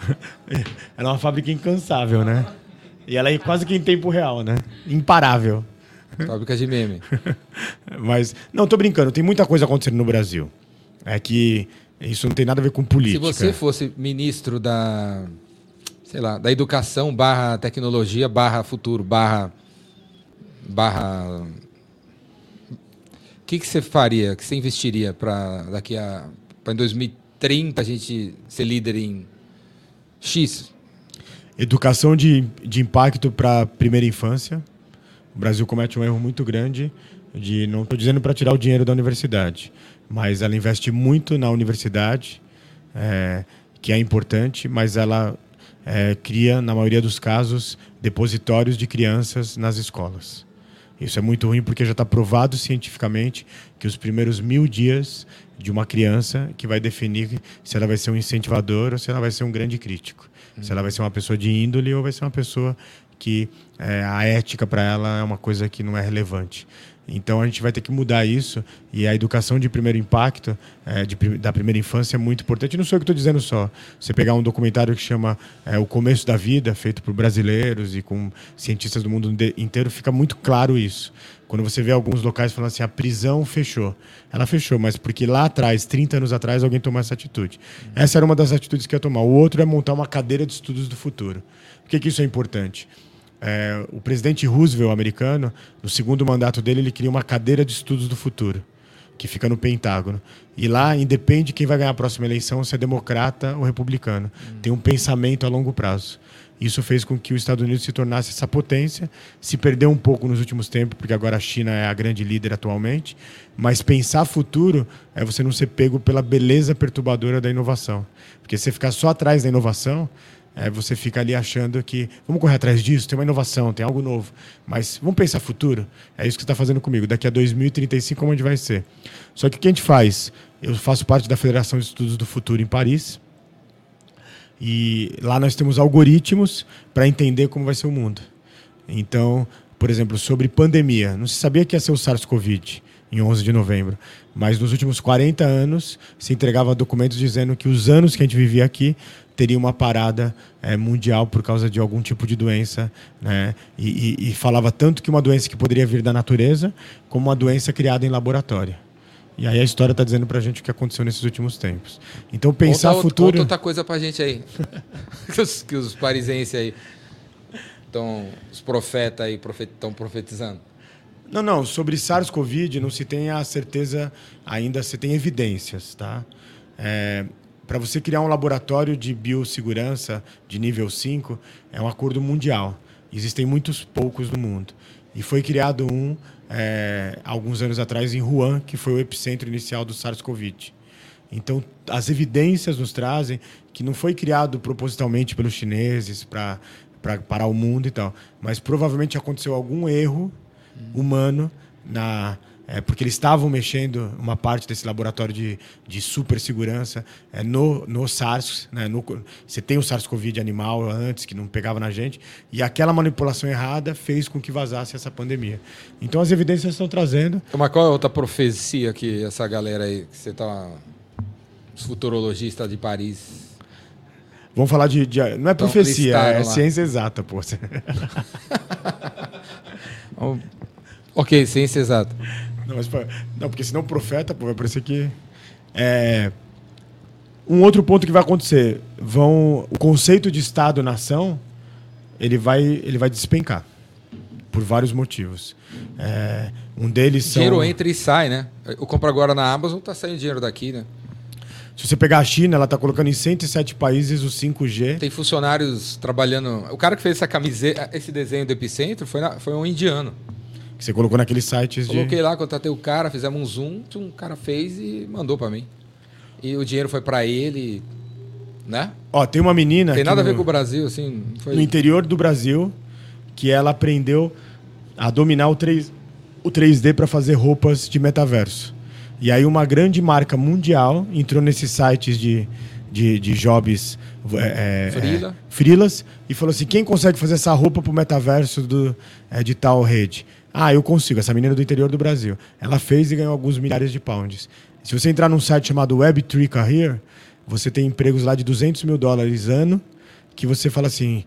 S2: Ela é uma fábrica incansável, né? E ela é quase que em tempo real, né? Imparável.
S1: Fábrica de meme.
S2: Mas, não, tô brincando, tem muita coisa acontecendo no Brasil. É que isso não tem nada a ver com
S1: Se
S2: política.
S1: você fosse ministro da, sei lá, da educação barra tecnologia barra futuro barra barra que que você faria, que você investiria para daqui a para em 2030 a gente ser líder em X?
S2: Educação de, de impacto para primeira infância. O Brasil comete um erro muito grande de não estou dizendo para tirar o dinheiro da universidade, mas ela investe muito na universidade, é, que é importante, mas ela é, cria na maioria dos casos depositórios de crianças nas escolas. Isso é muito ruim porque já está provado cientificamente que os primeiros mil dias de uma criança que vai definir se ela vai ser um incentivador ou se ela vai ser um grande crítico. Se ela vai ser uma pessoa de índole ou vai ser uma pessoa que é, a ética para ela é uma coisa que não é relevante. Então a gente vai ter que mudar isso e a educação de primeiro impacto é, de da primeira infância é muito importante. Não sou eu que estou dizendo só. Você pegar um documentário que chama é, O Começo da Vida, feito por brasileiros e com cientistas do mundo inteiro, fica muito claro isso. Quando você vê alguns locais falando assim, a prisão fechou. Ela fechou, mas porque lá atrás, 30 anos atrás, alguém tomou essa atitude. Essa era uma das atitudes que ia tomar. O outro é montar uma cadeira de estudos do futuro. Por que, que isso é importante? É, o presidente Roosevelt, americano, no segundo mandato dele, ele cria uma cadeira de estudos do futuro. que fica no Pentágono. E lá independe quem vai ganhar a próxima eleição, se é democrata ou republicano. Tem um pensamento a longo prazo. Isso fez com que os Estados Unidos se tornasse essa potência. Se perdeu um pouco nos últimos tempos, porque agora a China é a grande líder atualmente. Mas pensar futuro é você não ser pego pela beleza perturbadora da inovação. Porque se você ficar só atrás da inovação, é, você fica ali achando que vamos correr atrás disso, tem uma inovação, tem algo novo. Mas vamos pensar futuro? É isso que você está fazendo comigo. Daqui a 2035, como a gente vai ser? Só que o que a gente faz? Eu faço parte da Federação de Estudos do Futuro em Paris. E lá nós temos algoritmos para entender como vai ser o mundo. Então, por exemplo, sobre pandemia. Não se sabia que ia ser o SARS-CoV em 11 de novembro. Mas nos últimos 40 anos se entregava documentos dizendo que os anos que a gente vivia aqui teria uma parada é, mundial por causa de algum tipo de doença, né? E, e, e, falava tanto que uma doença que poderia vir da natureza, como uma doença criada em laboratório. E aí a história está dizendo para a gente o que aconteceu nesses últimos tempos. Então pensar
S1: conta,
S2: futuro.
S1: Conta outra coisa para a gente aí, que, os, que os parisenses aí estão, os profetas aí estão profetizando.
S2: Não, não. Sobre SARS-CoV não se tem a certeza ainda, se tem evidências, tá? É, para você criar um laboratório de biossegurança de nível 5, é um acordo mundial. Existem muitos poucos no mundo. E foi criado um é, alguns anos atrás em Wuhan, que foi o epicentro inicial do SARS-CoV. Então, as evidências nos trazem que não foi criado propositalmente pelos chineses para parar o mundo e tal, mas provavelmente aconteceu algum erro humano na é, porque eles estavam mexendo uma parte desse laboratório de, de super segurança é, no, no SARS. Né, no, você tem o SARS-CoV animal antes, que não pegava na gente, e aquela manipulação errada fez com que vazasse essa pandemia. Então as evidências estão trazendo.
S1: Mas qual é a outra profecia que essa galera aí, que você está. Os futurologistas de Paris.
S2: Vamos falar de. de não é profecia, é lá. ciência exata, pô.
S1: ok, ciência exata.
S2: Não, mas, não, porque senão profeta, pô, vai parecer que. É, um outro ponto que vai acontecer, vão o conceito de Estado-nação, ele vai, ele vai despencar por vários motivos. É, um deles são...
S1: Dinheiro entra e sai, né? Eu compro agora na Amazon, tá saindo dinheiro daqui, né?
S2: Se você pegar a China, ela está colocando em 107 países o 5G.
S1: Tem funcionários trabalhando. O cara que fez essa camiseta, esse desenho do Epicentro foi, na... foi um indiano.
S2: Que você colocou naqueles sites
S1: Coloquei de... Coloquei lá, contratei o cara, fizemos um zoom, um cara fez e mandou para mim. E o dinheiro foi para ele, né?
S2: Ó, tem uma menina...
S1: Tem nada no... a ver com o Brasil, assim...
S2: Foi... No interior do Brasil, que ela aprendeu a dominar o, 3... o 3D para fazer roupas de metaverso. E aí uma grande marca mundial entrou nesses sites de, de, de jobs é,
S1: Frila.
S2: é, frilas e falou assim, quem consegue fazer essa roupa para o metaverso do, é, de tal rede? Ah, eu consigo. Essa menina é do interior do Brasil. Ela fez e ganhou alguns milhares de pounds. Se você entrar num site chamado Web3 Career, você tem empregos lá de 200 mil dólares ano, que você fala assim,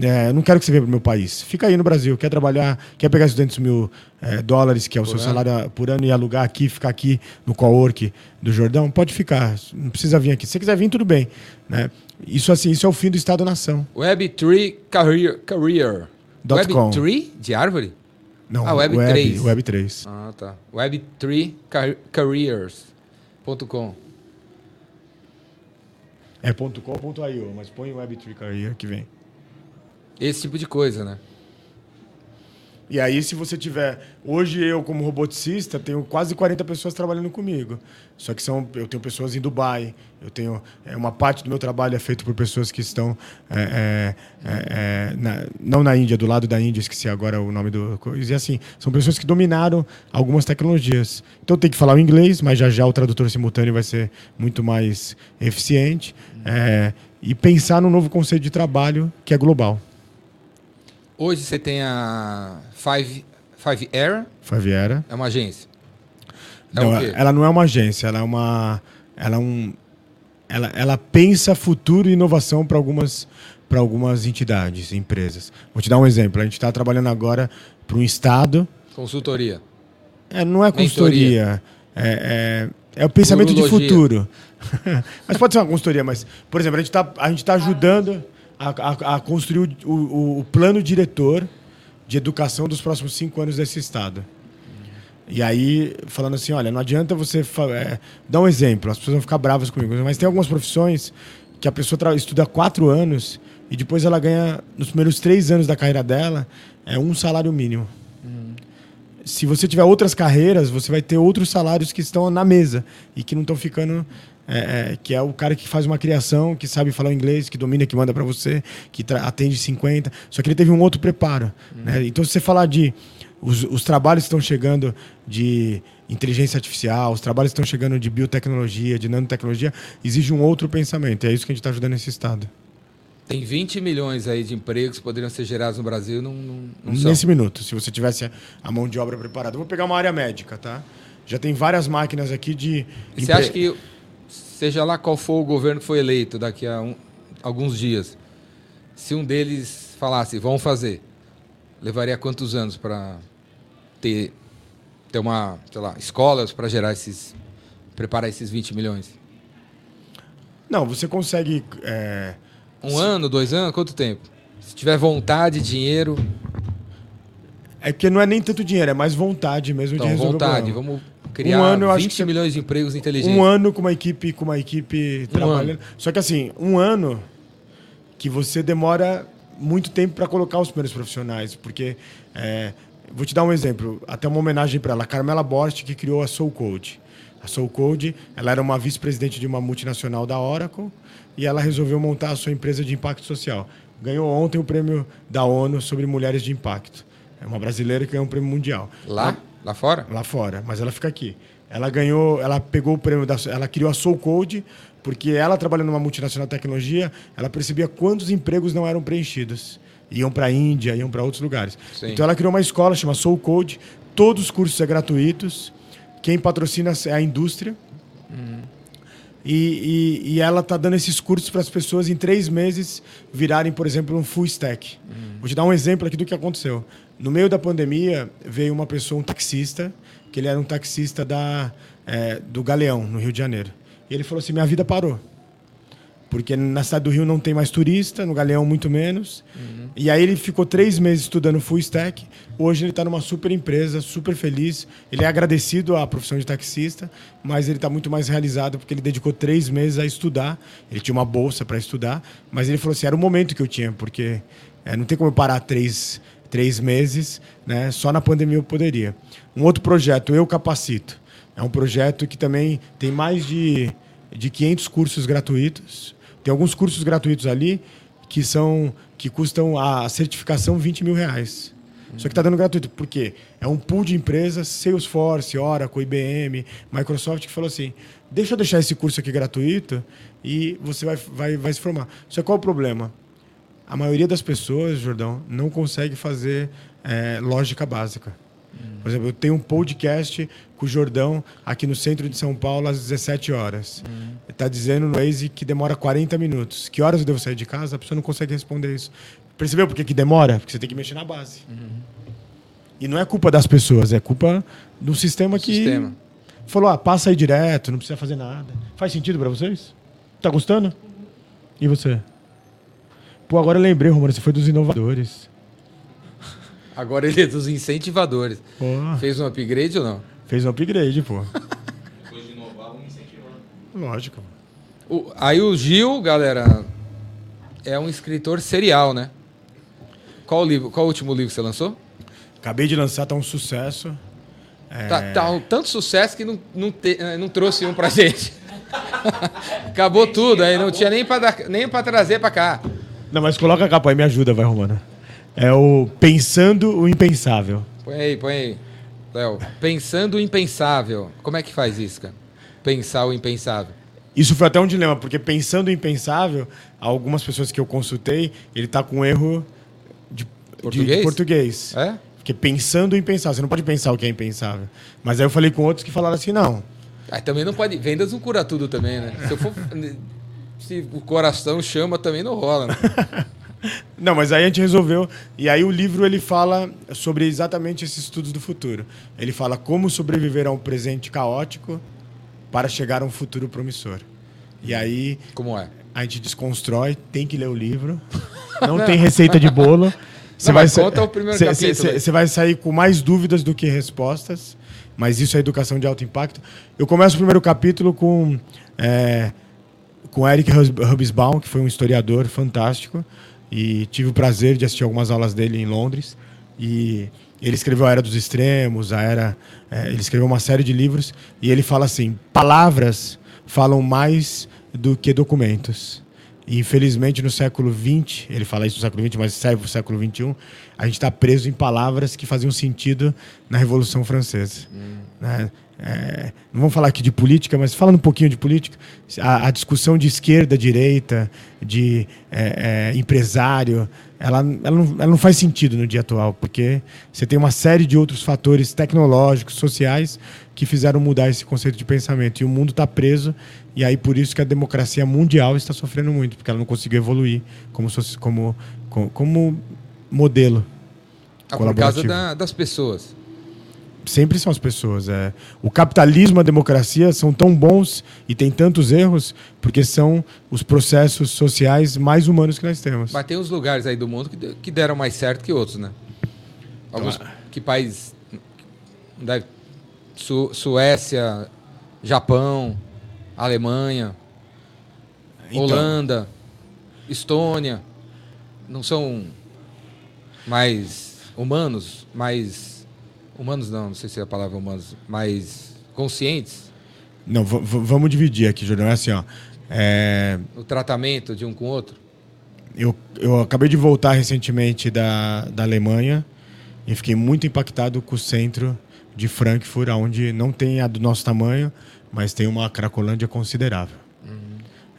S2: é, não quero que você venha para o meu país. Fica aí no Brasil, quer trabalhar, quer pegar esses 200 mil é, dólares, que é o por seu ano. salário por ano, e alugar aqui, ficar aqui no co-work do Jordão, pode ficar. Não precisa vir aqui. Se você quiser vir, tudo bem. Né? Isso assim, isso é o fim do Estado-nação.
S1: Web3 Career. career. Web3 de árvore?
S2: Não, ah, Web, Web 3. Web 3.
S1: Ah, tá. Web3careers.com.
S2: É .com.io, mas põe Web3 Career que vem.
S1: Esse tipo de coisa, né?
S2: E aí, se você tiver. Hoje, eu, como roboticista, tenho quase 40 pessoas trabalhando comigo. Só que são, eu tenho pessoas em Dubai. Eu tenho. É, uma parte do meu trabalho é feito por pessoas que estão. É, é, é, é na, não na Índia, do lado da Índia, esqueci agora o nome do. E assim, são pessoas que dominaram algumas tecnologias. Então, tem que falar o inglês, mas já já o tradutor simultâneo vai ser muito mais eficiente. É, e pensar num novo conceito de trabalho que é global.
S1: Hoje você tem a Five, Five Era.
S2: Five Era.
S1: É uma agência. É
S2: não, ela não é uma agência, ela é uma. Ela é um. Ela, ela pensa futuro e inovação para algumas, algumas entidades, empresas. Vou te dar um exemplo. A gente está trabalhando agora para um estado.
S1: Consultoria.
S2: É, não é consultoria. É, é, é, o pensamento Urologia. de futuro. mas pode ser uma consultoria, mas, por exemplo, a gente está tá ajudando a, a, a construir o, o, o, plano diretor de educação dos próximos cinco anos desse Estado. E aí, falando assim, olha, não adianta você é, dar um exemplo, as pessoas vão ficar bravas comigo, mas tem algumas profissões que a pessoa estuda quatro anos e depois ela ganha, nos primeiros três anos da carreira dela, é um salário mínimo. Se você tiver outras carreiras, você vai ter outros salários que estão na mesa e que não estão ficando. É, é, que é o cara que faz uma criação, que sabe falar o inglês, que domina, que manda para você, que atende 50. Só que ele teve um outro preparo. né? Então, se você falar de. Os, os trabalhos estão chegando de inteligência artificial, os trabalhos estão chegando de biotecnologia, de nanotecnologia, exige um outro pensamento. E é isso que a gente está ajudando esse Estado.
S1: Tem 20 milhões aí de empregos que poderiam ser gerados no Brasil, não, não, não são.
S2: Nesse minuto, se você tivesse a- a mão de obra preparada. Eu vou pegar uma área médica, tá? Já tem várias máquinas aqui de.
S1: E você acha que, seja lá qual for o governo que foi eleito daqui a um- alguns dias, se um deles falasse, vamos fazer, levaria quantos anos para ter, ter uma, sei lá, escolas para gerar esses, preparar esses 20 milhões?
S2: Não, você consegue. é,
S1: Um ano, dois anos, quanto tempo? Se tiver vontade, dinheiro,
S2: É porque não é nem tanto dinheiro, é mais vontade mesmo
S1: então
S2: de resolver
S1: vontade,
S2: o problema.
S1: vamos criar
S2: Um ano, eu acho
S1: 20
S2: que você-
S1: milhões de empregos inteligentes.
S2: Um ano com uma equipe, com uma equipe trabalhando. Só que assim, um ano que você demora muito tempo para colocar os primeiros profissionais, porque é, vou te dar um exemplo, até uma homenagem para ela, Carmela Borst que criou a Soul Code. A Soul Code, ela era uma vice-presidente de uma multinacional da Oracle e ela resolveu montar a sua empresa de impacto social. Ganhou ontem o prêmio da ONU sobre mulheres de impacto. É uma brasileira que ganhou um prêmio mundial.
S1: Lá? Lá fora?
S2: lá fora, mas ela fica aqui. Ela ganhou, ela pegou o prêmio da, ela criou a Soul Code porque ela trabalhando numa multinacional de tecnologia, ela percebia quantos empregos não eram preenchidos. Iam para a Índia, iam para outros lugares.
S1: Sim.
S2: Então ela criou uma escola chama Soul Code, todos os cursos são gratuitos. Quem patrocina é a indústria. E, e, e ela está dando esses cursos para as pessoas em três meses virarem, por exemplo, um full stack. Vou te dar um exemplo aqui do que aconteceu. No meio da pandemia, veio uma pessoa, um taxista, que ele era um taxista da, é, do Galeão, no Rio de Janeiro. E ele falou assim: minha vida parou. Porque na cidade do Rio não tem mais turista, no Galeão muito menos. E aí ele ficou três meses estudando full stack. Hoje ele está numa super empresa, super feliz. Ele é agradecido à profissão de taxista, mas ele está muito mais realizado porque ele dedicou três meses a estudar. Ele tinha uma bolsa para estudar, mas ele falou assim: era o momento que eu tinha, porque é, não tem como eu parar três, três meses, né? Só na pandemia eu poderia. Um outro projeto, Eu Capacito. É um projeto que também tem mais de, de 500 cursos gratuitos. Tem alguns cursos gratuitos ali que são que custam a certificação 20 mil reais. Só que está dando gratuito. Por quê? É um pool de empresas, Salesforce, Oracle, IBM, Microsoft, que falou assim: deixa eu deixar esse curso aqui gratuito e você vai, vai, vai se formar. Só qual o problema? A maioria das pessoas, Jordão, não consegue fazer é, lógica básica. Por exemplo, eu tenho um podcast com o Jordão aqui no centro de São Paulo às 17 horas. Está dizendo no Waze que demora 40 minutos. Que horas eu devo sair de casa? A pessoa não consegue responder isso. Percebeu por que, que demora? Porque você tem que mexer na base. E não é culpa das pessoas, é culpa do sistema que
S1: Sistema.
S2: falou: ah, passa aí direto, não precisa fazer nada. Faz sentido para vocês? Tá gostando? E você? Pô, agora eu lembrei, Romano, você foi dos inovadores.
S1: Agora ele é dos incentivadores.
S2: Pô,
S1: Fez um upgrade ou não?
S2: fez um upgrade, pô.
S3: Depois de inovar, vamos incentivar.
S2: Lógico.
S1: O- aí o Gil, galera, é um escritor serial, né? Qual o livro? Qual o último livro que você lançou?
S2: Acabei de lançar, tá um sucesso. É,
S1: Tá, tá um tanto sucesso que não, não, te- eh, não trouxe um pra gente. Acabou tudo, aí não tinha nem pra, dar- nem pra trazer pra cá.
S2: Não, mas coloca a capa aí, me ajuda, vai, Romana. É o Pensando o Impensável.
S1: Põe aí, põe aí. Léo, pensando o impensável. Como é que faz isso, cara? Pensar o impensável.
S2: Isso foi até um dilema, porque pensando o impensável, algumas pessoas que eu consultei, ele tá com erro de de-
S1: Português?
S2: de português.
S1: É?
S2: Porque pensando o impensável, você não pode pensar o que é impensável. Mas aí eu falei com outros que falaram assim, não.
S1: Aí também não pode. Vendas não cura tudo também, né? Se eu for. Se o coração chama, também não rola, né?
S2: Não, mas aí a gente resolveu. E aí o livro ele fala sobre exatamente esses estudos do futuro. Ele fala como sobreviver a um presente caótico para chegar a um futuro promissor. E aí
S1: Como é?
S2: a gente desconstrói, tem que ler o livro. Não tem receita de bolo. Você
S1: Não,
S2: vai
S1: conta o primeiro
S2: cê-
S1: capítulo.
S2: Você vai sair com mais dúvidas do que respostas, mas isso é educação de alto impacto. Eu começo o primeiro capítulo com é, com Eric Hobsbawm, que foi um historiador fantástico, e tive o prazer de assistir algumas aulas dele em Londres. E ele escreveu a Era dos Extremos, a Era, é, ele escreveu uma série de livros e ele fala assim: palavras falam mais do que documentos. E, infelizmente, no século XX, ele fala isso no século XX, mas serve para o século XXI, a gente está preso em palavras que faziam sentido na Revolução Francesa. né? É, não vamos falar aqui de política, mas falando um pouquinho de política, a, a discussão de esquerda, direita, de é, é, empresário, ela, ela, não, ela não faz sentido no dia atual, porque você tem uma série de outros fatores tecnológicos, sociais, que fizeram mudar esse conceito de pensamento. E o mundo está preso, e aí por isso que a democracia mundial está sofrendo muito, porque ela não conseguiu evoluir como, como, como, modelo.
S1: Ah, por causa da- das pessoas.
S2: Sempre são as pessoas. É. O capitalismo e a democracia são tão bons e têm tantos erros porque são os processos sociais mais humanos que nós temos.
S1: Mas tem uns lugares aí do mundo que, de- que deram mais certo que outros, né? Alguns que países. Deve, Su- Suécia, Japão, Alemanha,
S2: Então.
S1: Holanda, Estônia. Não são mais humanos, mais. Humanos não, não sei se é a palavra humanos, mais conscientes
S2: Não, vamos dividir aqui, Jordão. É assim, ó. É,
S1: no tratamento de um com o outro.
S2: eu, eu acabei de voltar recentemente da, da Alemanha e fiquei muito impactado com o centro de Frankfurt, onde não tem a do nosso tamanho, mas tem uma Cracolândia considerável.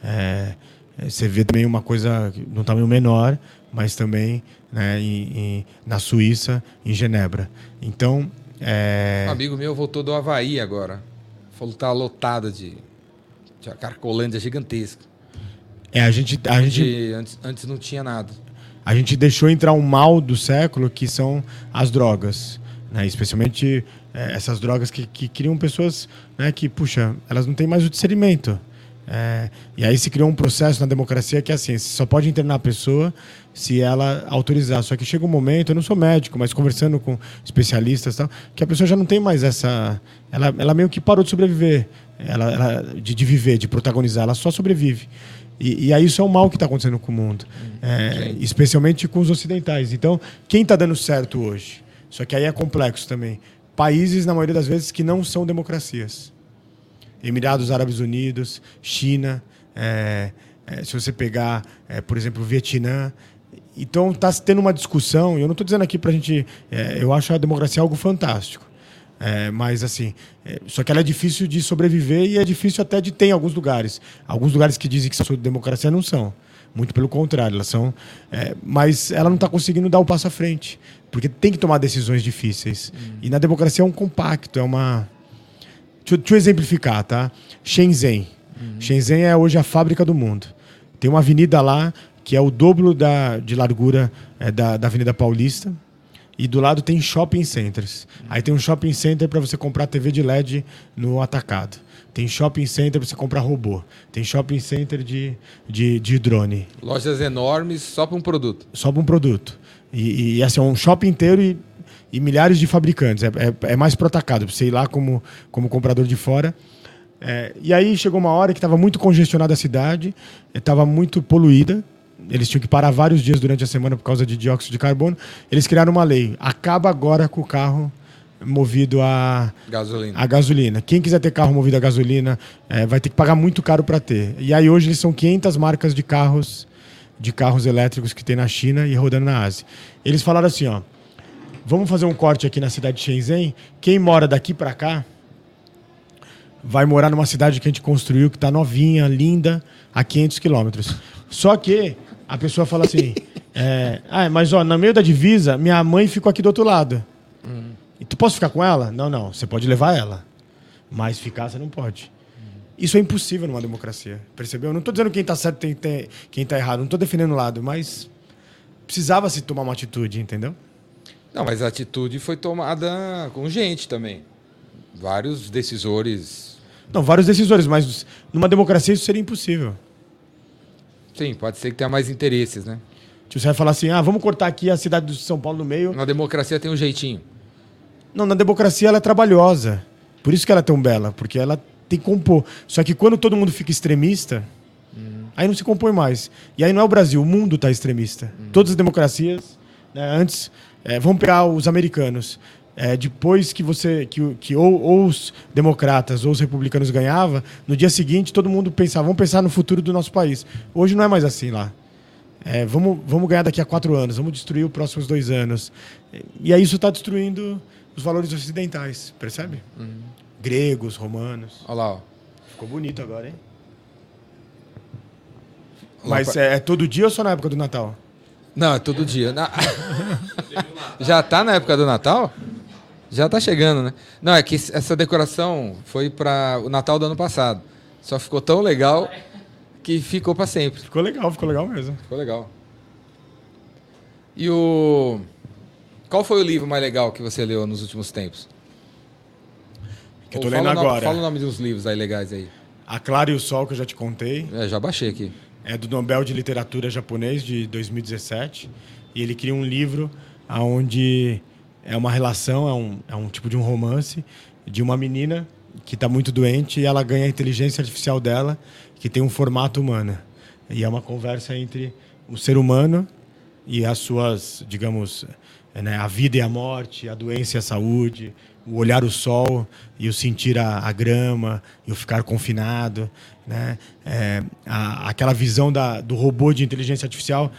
S2: É, é, você vê também uma coisa num tamanho menor, mas também né, em- em- na Suíça, em Genebra. Então, é,
S1: Um amigo meu voltou do Havaí agora. Falou que tá lotada de. de Carcolândia gigantesca.
S2: é, a gente, a gente
S1: antes, antes não tinha nada.
S2: a gente deixou entrar um mal do século que são as drogas, né? especialmente eh, essas drogas que, que criam pessoas né, que, puxa, elas não têm mais o discernimento. Eh, e aí se criou um processo na democracia que é assim, você só pode internar a pessoa se ela autorizar. Só que chega um momento, eu não sou médico, mas conversando com especialistas tal, que a pessoa já não tem mais essa... Ela, ela meio que parou de sobreviver, ela, ela- de, de viver, de protagonizar, ela só sobrevive. E, e aí isso é um mal que está acontecendo com o mundo, É, especialmente com os ocidentais. Então, quem está dando certo hoje? Só que aí é complexo também. Países, na maioria das vezes, que não são democracias. Emirados Árabes Unidos, China, é, é, se você pegar, é, por exemplo, o Vietnã. Então está se tendo uma discussão, e eu não estou dizendo aqui para a gente. é, eu acho a democracia algo fantástico. É, mas assim, é, só que ela é difícil de sobreviver e é difícil até de ter em alguns lugares. Alguns lugares que dizem que são democracia não são. Muito pelo contrário, elas são. é, mas ela não está conseguindo dar o passo à frente. Porque tem que tomar decisões difíceis. E na democracia é um compacto, é uma. Deixa eu, deixa eu exemplificar, tá? Shenzhen. Shenzhen é hoje a fábrica do mundo. Tem uma avenida lá que é o dobro da, de largura é, da, da Avenida Paulista. E do lado tem shopping centers. Aí tem um shopping center para você comprar TV de LED no atacado. Tem shopping center para você comprar robô. Tem shopping center de, de, de drone.
S1: Lojas enormes só para um produto.
S2: Só para um produto. E, e assim, é um shopping inteiro e, e milhares de fabricantes. É, é, é mais pro atacado, para você ir lá como, como comprador de fora. É, e aí chegou uma hora que estava muito congestionada a cidade, estava muito poluída. Eles tinham que parar vários dias durante a semana por causa de dióxido de carbono. Eles criaram uma lei. Acaba agora com o carro movido a,
S1: Gasolina.
S2: a gasolina. Quem quiser ter carro movido a gasolina eh, vai ter que pagar muito caro para ter. E aí hoje eles são 500 marcas de carros de carros elétricos que tem na China e rodando na Ásia. Eles falaram assim, ó, vamos fazer um corte aqui na cidade de Shenzhen. Quem mora daqui para cá vai morar numa cidade que a gente construiu que está novinha, linda, a 500 quilômetros. Só que a pessoa fala assim, é, ah, mas ó, no meio da divisa, minha mãe ficou aqui do outro lado. E tu posso ficar com ela? Não, não. Você pode levar ela. Mas ficar você não pode. Isso é impossível numa democracia. Percebeu? Eu não estou dizendo quem está certo e quem está errado. Não estou defendendo o lado, mas precisava se tomar uma atitude, entendeu?
S1: Não, mas a atitude foi tomada com gente também. Vários decisores.
S2: Não, vários decisores, mas numa democracia isso seria impossível.
S1: Sim, pode ser que tenha mais interesses, né?
S2: Tipo, você vai falar assim, ah, vamos cortar aqui a cidade de São Paulo no meio.
S1: Na democracia tem um jeitinho.
S2: Não, na democracia ela é trabalhosa. Por isso que ela é tão bela, porque ela tem que compor. Só que quando todo mundo fica extremista, aí não se compõe mais. E aí não é o Brasil, o mundo está extremista. Todas as democracias, né, antes, é, vamos pegar os americanos. É, depois que você que, que ou, ou os democratas ou os republicanos ganhava, no dia seguinte todo mundo pensava, vamos pensar no futuro do nosso país. Hoje não é mais assim lá. É, vamos, vamos ganhar daqui a quatro anos, vamos destruir os próximos dois anos. E aí isso está destruindo os valores ocidentais, percebe? Gregos, romanos.
S1: Olha lá, ó.
S2: Ficou bonito agora, hein? Mas é, é todo dia ou só na época do Natal?
S1: Não, é todo dia. Na- Já tá na época do Natal? Já tá chegando, né? Não, é que essa decoração foi para o Natal do ano passado. Só ficou tão legal que ficou para sempre.
S2: Ficou legal, ficou legal mesmo.
S1: Ficou legal. E o. Qual foi o livro mais legal que você leu nos últimos tempos?
S2: Que eu tô
S1: Ou
S2: lendo
S1: fala
S2: agora.
S1: Fala o nome dos livros aí legais aí.
S2: A Clara e o Sol, que eu já te contei,
S1: É, já baixei aqui.
S2: É do Nobel de Literatura japonês de 2017. E ele cria um livro onde é uma relação, é um, é um tipo de um romance de uma menina que está muito doente e ela ganha a inteligência artificial dela, que tem um formato humano. E é uma conversa entre o ser humano e as suas, digamos, né, a vida e a morte, a doença e a saúde, o olhar o sol e o sentir a, a grama e o ficar confinado, né? É, a- aquela visão da, do robô de inteligência artificial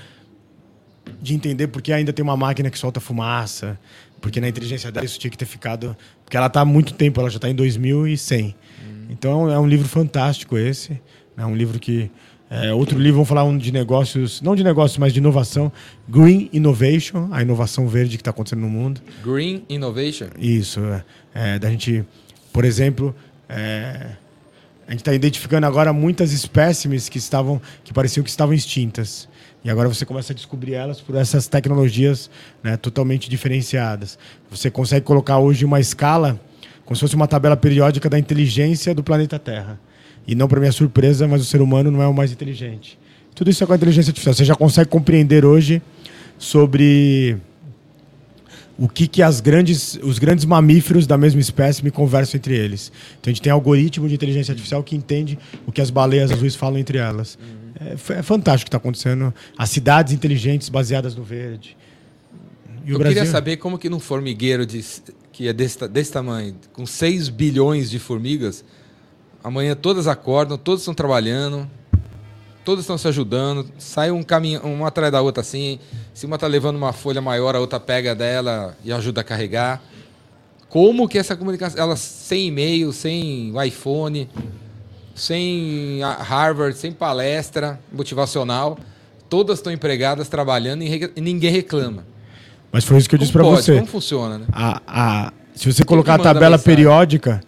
S2: de entender porque ainda tem uma máquina que solta fumaça, porque na inteligência dela isso tinha que ter ficado, porque ela está há muito tempo, ela já está em 2100. Então é um livro fantástico esse, é um livro que é, outro livro vamos falar um de negócios, não de negócios, mas de inovação, Green Innovation, a inovação verde que está acontecendo no mundo.
S1: Green Innovation.
S2: Isso, é, é, da gente, por exemplo, é, a gente está identificando agora muitas espécimes que estavam, que pareciam que estavam extintas. E agora você começa a descobrir elas por essas tecnologias né, totalmente diferenciadas. Você consegue colocar hoje uma escala, como se fosse uma tabela periódica da inteligência do planeta Terra. E não para minha surpresa, mas o ser humano não é o mais inteligente. Tudo isso é com a inteligência artificial. Você já consegue compreender hoje sobre o que, que as grandes, os grandes mamíferos da mesma espécie me conversam entre eles. Então a gente tem algoritmo de inteligência artificial que entende o que as baleias azuis falam entre elas. É, é fantástico o que está acontecendo. As cidades inteligentes baseadas no verde. E
S1: Eu
S2: Brasil?
S1: queria saber como que num formigueiro de, que é desse, desse tamanho, com 6 bilhões de formigas, amanhã todas acordam, todas estão trabalhando, todas estão se ajudando, sai um caminho, uma atrás da outra assim. Se uma está levando uma folha maior, a outra pega dela e ajuda a carregar. Como que essa comunicação, elas sem e-mail, sem iPhone, sem Harvard, sem palestra motivacional, todas estão empregadas trabalhando e ninguém reclama.
S2: Mas foi isso que eu disse para você.
S1: Como funciona, né?
S2: A, a, se você colocar a tabela
S1: mensagem?
S2: periódica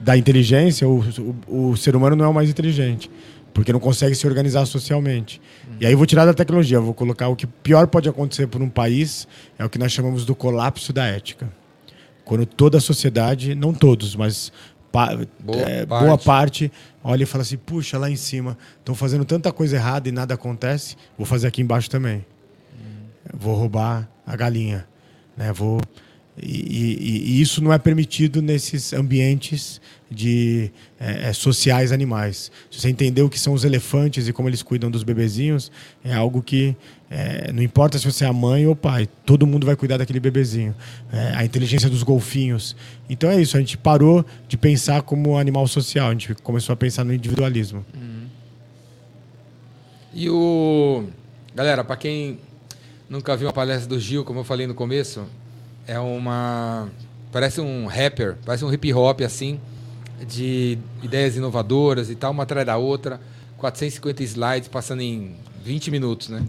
S2: da inteligência, o, o, o ser humano não é o mais inteligente. Porque não consegue se organizar socialmente. E aí vou tirar da tecnologia, vou colocar o que pior pode acontecer por um país é o que nós chamamos do colapso da ética. Quando toda a sociedade, não todos, mas pa-
S1: Boa
S2: é,
S1: parte.
S2: boa parte olha e fala assim: puxa, lá em cima estão fazendo tanta coisa errada e nada acontece, vou fazer aqui embaixo também. Vou roubar a galinha. Né? Vou... E, e- e isso não é permitido nesses ambientes de é, é, sociais animais. Se você entender o que são os elefantes e como eles cuidam dos bebezinhos, é algo que é, não importa se você é a mãe ou o pai, todo mundo vai cuidar daquele bebezinho. É, a inteligência dos golfinhos. Então é isso, a gente parou de pensar como animal social, a gente começou a pensar no individualismo.
S1: E o. Galera, para quem nunca viu uma palestra do Gil, como eu falei no começo, é uma. Parece um rapper, parece um hip hop assim, de ideias inovadoras e tal, uma atrás da outra, 450 slides passando em 20 minutos, né?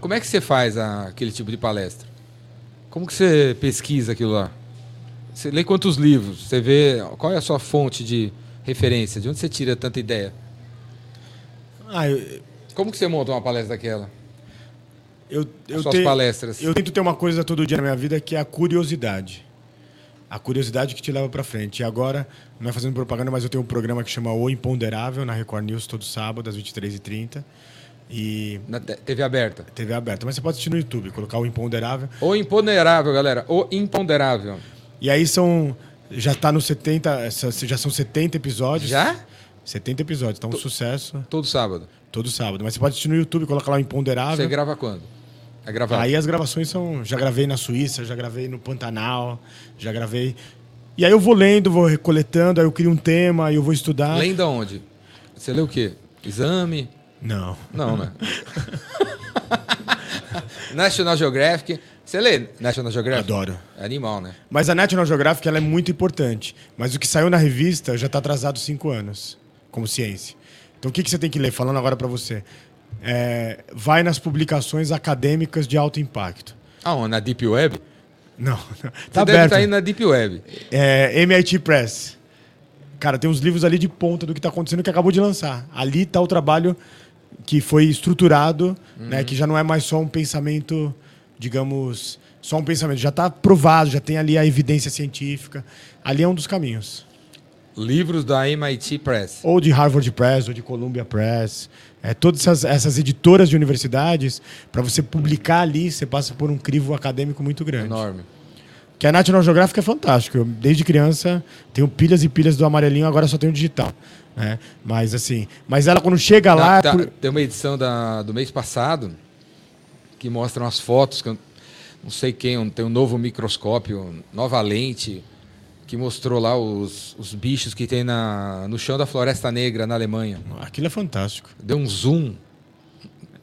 S1: Como é que você faz a- aquele tipo de palestra? Como que você pesquisa aquilo lá? Você lê quantos livros? Você vê qual é a sua fonte de referência? De onde você tira tanta ideia?
S2: Ah, eu,
S1: Como que você monta uma palestra daquela?
S2: Eu, eu
S1: Suas
S2: tenho-
S1: palestras.
S2: Eu tento ter uma coisa todo dia na minha vida que é a curiosidade. A curiosidade que te leva para frente. E agora, não é fazendo propaganda, mas eu tenho um programa que chama O Imponderável na Record News todo sábado às 23h30. E
S1: Na te- TV aberta.
S2: TV aberta. Mas você pode assistir no YouTube, colocar o Imponderável.
S1: O Imponderável, galera. O Imponderável.
S2: E aí são. Já tá nos 70. essa- Já são 70 episódios.
S1: Já?
S2: 70 episódios, tá um sucesso
S1: Todo sábado.
S2: Todo sábado. Mas você pode assistir no YouTube, colocar lá o Imponderável.
S1: Você grava quando? É gravado.
S2: Aí as gravações são. Já gravei na Suíça, já gravei no Pantanal, já gravei. E aí eu vou lendo, vou recoletando, aí eu crio um tema, aí eu vou estudar.
S1: Lendo aonde? Você lê o quê? Exame?
S2: Não.
S1: Não, né? National Geographic. Você lê National Geographic?
S2: Adoro.
S1: É animal, né?
S2: Mas a National Geographic ela é muito importante. Mas o que saiu na revista já está atrasado cinco anos, como ciência. Então o que, que você tem que ler? Falando agora para você. É, vai nas publicações acadêmicas de alto impacto.
S1: Aonde? Na Deep Web?
S2: Não,
S1: Você
S2: tá
S1: deve
S2: aberto.
S1: estar indo na Deep Web.
S2: É, MIT Press. Cara, tem uns livros ali de ponta do que está acontecendo que acabou de lançar. Ali está o trabalho que foi estruturado, né, que já não é mais só um pensamento, digamos, só um pensamento. Já está provado, já tem ali a evidência científica. Ali é um dos caminhos.
S1: Livros da MIT Press.
S2: Ou de Harvard Press, ou de Columbia Press. É, todas essas, essas editoras de universidades, para você publicar ali, você passa por um crivo acadêmico muito grande.
S1: Enorme.
S2: Que a National Geographic é fantástico. Eu, desde criança, tenho pilhas e pilhas do amarelinho, agora só tenho digital. Né? Mas assim, mas ela quando chega lá.
S1: Tá-
S2: por-
S1: Tem uma edição da- do mês passado que mostra umas fotos que eu não sei quem, tem um novo microscópio, nova lente, que mostrou lá os, os bichos que tem na, no chão da Floresta Negra, na Alemanha.
S2: Aquilo é fantástico.
S1: Deu um zoom,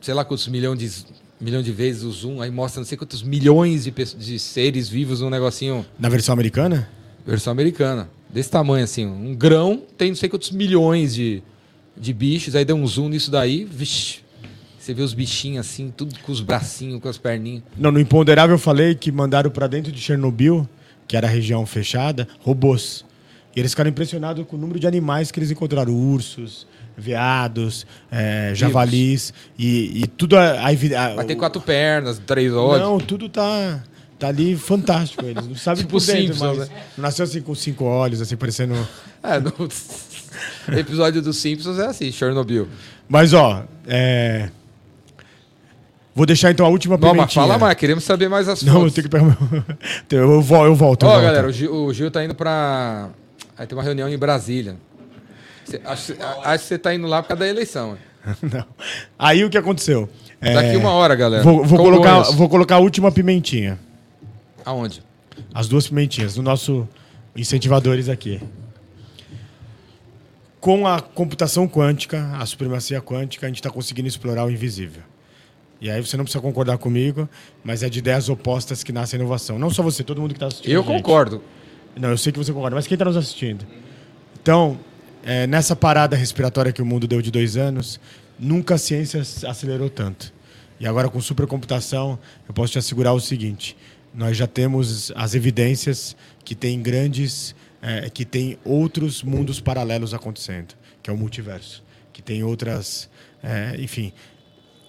S1: sei lá quantos milhões de, milhão de vezes o zoom, aí mostra não sei quantos milhões de, de seres vivos num negocinho,
S2: Na versão americana?
S1: versão americana, desse tamanho assim. Um grão tem não sei quantos milhões de, de bichos, aí deu um zoom nisso daí, vixi, você vê os bichinhos assim, tudo com os bracinhos, com as perninhas.
S2: Não, no Imponderável eu falei que mandaram para dentro de Chernobyl, que era a região fechada, robôs. E eles ficaram impressionados com o número de animais que eles encontraram: ursos, veados, é, javalis. E, e tudo a, a, evi- a-
S1: Vai ter quatro pernas, três olhos.
S2: Não, tudo tá, tá ali fantástico. Eles não sabem
S1: Tipo
S2: por dentro,
S1: Simpsons,
S2: mas
S1: né?
S2: nasceu assim com cinco olhos, assim, parecendo.
S1: É, no episódio dos Simpsons é assim, Chernobyl.
S2: Mas, ó, é... Vou deixar então a última
S1: Não,
S2: pimentinha.
S1: mas fala mais, queremos saber mais as
S2: Não, eu tenho que pegar meu... eu, vol- eu volto. eu
S1: Ó,
S2: volto.
S1: galera, o Gil, o Gil tá indo pra. Aí tem uma reunião em Brasília. Cê- acho, acho que você tá indo lá por causa da eleição.
S2: Não. Aí o que aconteceu? É,
S1: Daqui uma hora, galera.
S2: Vou, vou
S1: Congonhas.
S2: colocar, vou colocar a última pimentinha.
S1: Aonde?
S2: As duas pimentinhas, no nosso incentivadores aqui. Com a computação quântica, a supremacia quântica, a gente está conseguindo explorar o invisível. E aí você não precisa concordar comigo, mas é de ideias opostas que nasce a inovação. Não só você, todo mundo que está assistindo.
S1: Eu concordo.
S2: Não, eu sei que você concorda, mas quem está nos assistindo? Então, é, nessa parada respiratória que o mundo deu de dois anos, nunca a ciência acelerou tanto. E agora, com supercomputação, eu posso te assegurar o seguinte: nós já temos as evidências que tem grandes, é, que tem outros mundos paralelos acontecendo, que é o multiverso, que tem outras, é, enfim.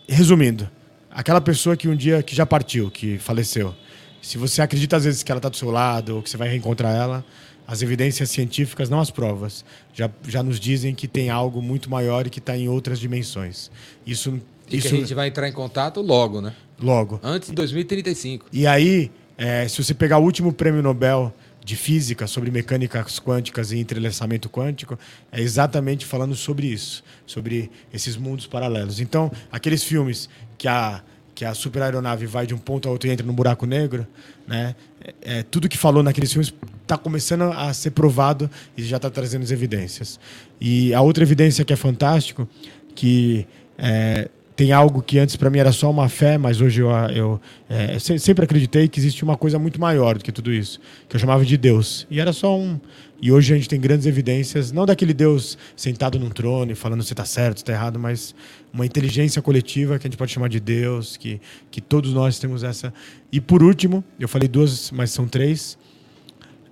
S2: Resumindo, aquela pessoa que um dia que já partiu, que faleceu, se você acredita às vezes que ela está do seu lado ou que você vai reencontrar ela, as evidências científicas, não as provas, já, já nos dizem que tem algo muito maior e que está em outras dimensões. Isso,
S1: E
S2: isso
S1: que a gente vai entrar em contato logo, né?
S2: logo.
S1: Antes de 2035.
S2: E aí, é, se você pegar o último prêmio Nobel de física sobre mecânicas quânticas e entrelaçamento quântico, é exatamente falando sobre isso, sobre esses mundos paralelos. Então, aqueles filmes que a que a super aeronave vai de um ponto a outro e entra num buraco negro, né? É, é, tudo que falou naqueles filmes está começando a ser provado e já está trazendo as evidências. E a outra evidência que é fantástico, que é, tem algo que antes para mim era só uma fé, mas hoje eu, eu é, se- sempre acreditei que existe uma coisa muito maior do que tudo isso, que eu chamava de Deus. E era só um. E hoje a gente tem grandes evidências, não daquele Deus sentado num trono e falando se está certo, se está errado, mas uma inteligência coletiva que a gente pode chamar de Deus, que, que todos nós temos essa. E por último, eu falei duas, mas são três.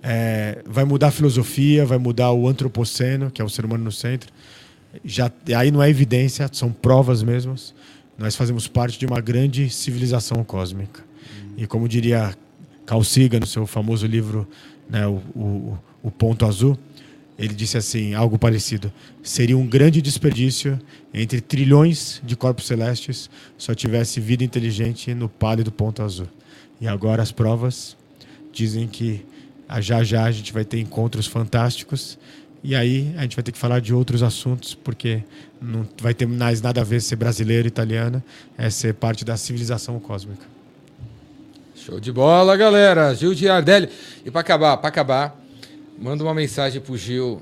S2: É, vai mudar a filosofia, vai mudar o antropoceno, que é o ser humano no centro. Já, aí não é evidência, são provas mesmas. Nós fazemos parte de uma grande civilização cósmica. E como diria Carl Sagan no seu famoso livro, né, o, o, o Ponto Azul, ele disse assim, algo parecido. Seria um grande desperdício entre trilhões de corpos celestes só tivesse vida inteligente no pálido ponto azul. E agora as provas dizem que já já a gente vai ter encontros fantásticos e aí a gente vai ter que falar de outros assuntos, porque não vai ter mais nada a ver ser brasileiro, italiano, é ser parte da civilização cósmica.
S1: Show de bola, galera. Gil de Ardelli. E para acabar, para acabar, manda uma mensagem pro Gil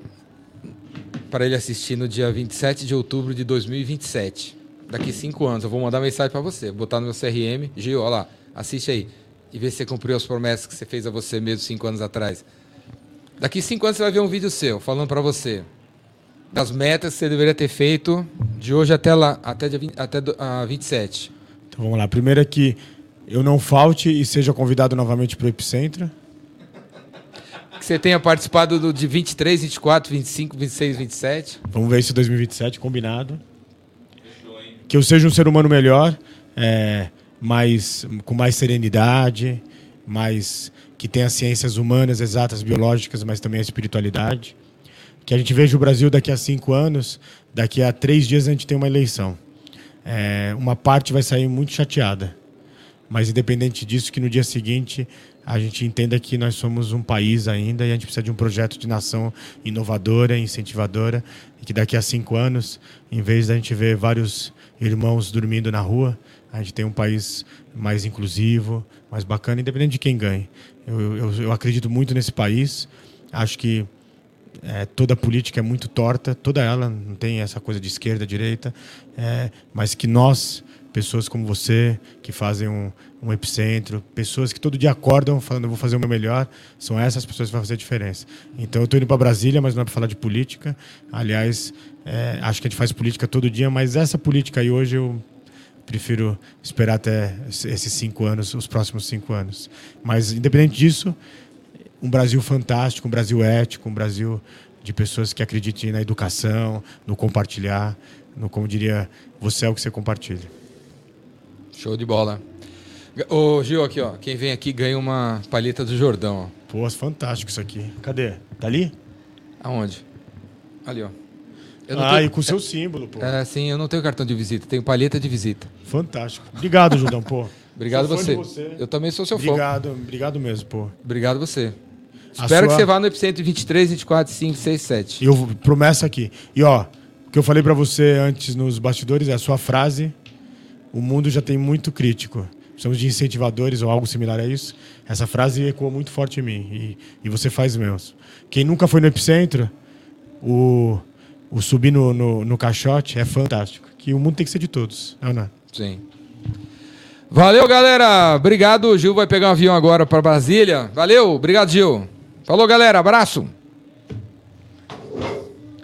S1: para ele assistir no dia 27 de outubro de 2027. Daqui cinco anos. Eu vou mandar mensagem para você, botar no meu CRM. Gil, olha lá, assiste aí. E vê se você cumpriu as promessas que você fez a você mesmo cinco anos atrás. Daqui cinco anos você vai ver um vídeo seu falando para você das metas que você deveria ter feito de hoje até lá, até, dia 20, até a 27.
S2: Então vamos lá. Primeiro é que eu não falte e seja convidado novamente para o Epicentro.
S1: Que você tenha participado do, de 23, 24, 25, 26, 27.
S2: Vamos ver isso em 2027, combinado. Que eu seja um ser humano melhor, é, mais, com mais serenidade, mais que tenha ciências humanas, exatas, biológicas, mas também a espiritualidade. Que a gente veja o Brasil daqui a cinco anos, daqui a três dias a gente tem uma eleição. É, uma parte vai sair muito chateada, mas independente disso, que no dia seguinte a gente entenda que nós somos um país ainda e a gente precisa de um projeto de nação inovadora, incentivadora, e que daqui a cinco anos, em vez da gente ver vários irmãos dormindo na rua, a gente tem um país mais inclusivo, mais bacana, independente de quem ganhe. Eu, eu, eu acredito muito nesse país. Acho que é, toda política é muito torta, toda ela não tem essa coisa de esquerda, direita, é, mas que nós, pessoas como você, que fazem um, um, epicentro, pessoas que todo dia acordam falando eu vou fazer o meu melhor, são essas pessoas que vão fazer a diferença. Então eu estou indo para Brasília, mas não é para falar de política. Aliás, é, acho que a gente faz política todo dia, mas essa política aí hoje eu prefiro esperar até esses cinco anos, os próximos cinco anos. Mas, independente disso, um Brasil fantástico, um Brasil ético, um Brasil de pessoas que acreditem na educação, no compartilhar, no, como diria, você é o que você compartilha.
S1: Show de bola. Ô, Gil, aqui, ó. Quem vem aqui ganha uma palheta do Jordão, ó.
S2: Pô, fantástico isso aqui. Cadê? Tá ali?
S1: Aonde? Ali, ó.
S2: ah, tenho... e com o seu símbolo, pô.
S1: É, sim, eu não tenho cartão de visita, tenho palheta de visita.
S2: Fantástico. Obrigado, Judão, pô.
S1: obrigado você. você. Eu também sou seu
S2: obrigado, fã. Obrigado, obrigado mesmo, pô.
S1: Obrigado você. A Espero sua... que você vá no Epicentro 23, 24, 5, 6, 7.
S2: Eu promessa aqui. E ó, o que eu falei para você antes nos bastidores é a sua frase. O mundo já tem muito crítico. Precisamos de incentivadores ou algo similar a isso. Essa frase ecoou muito forte em mim. E, e você faz meus. Quem nunca foi no Epicentro, o o subir no, no, no, caixote é fantástico. Que o mundo tem que ser de todos, não, não.
S1: Sim. Valeu, galera. Obrigado. O Gil vai pegar um avião agora para Brasília. Valeu. Obrigado, Gil. Falou, galera. Abraço.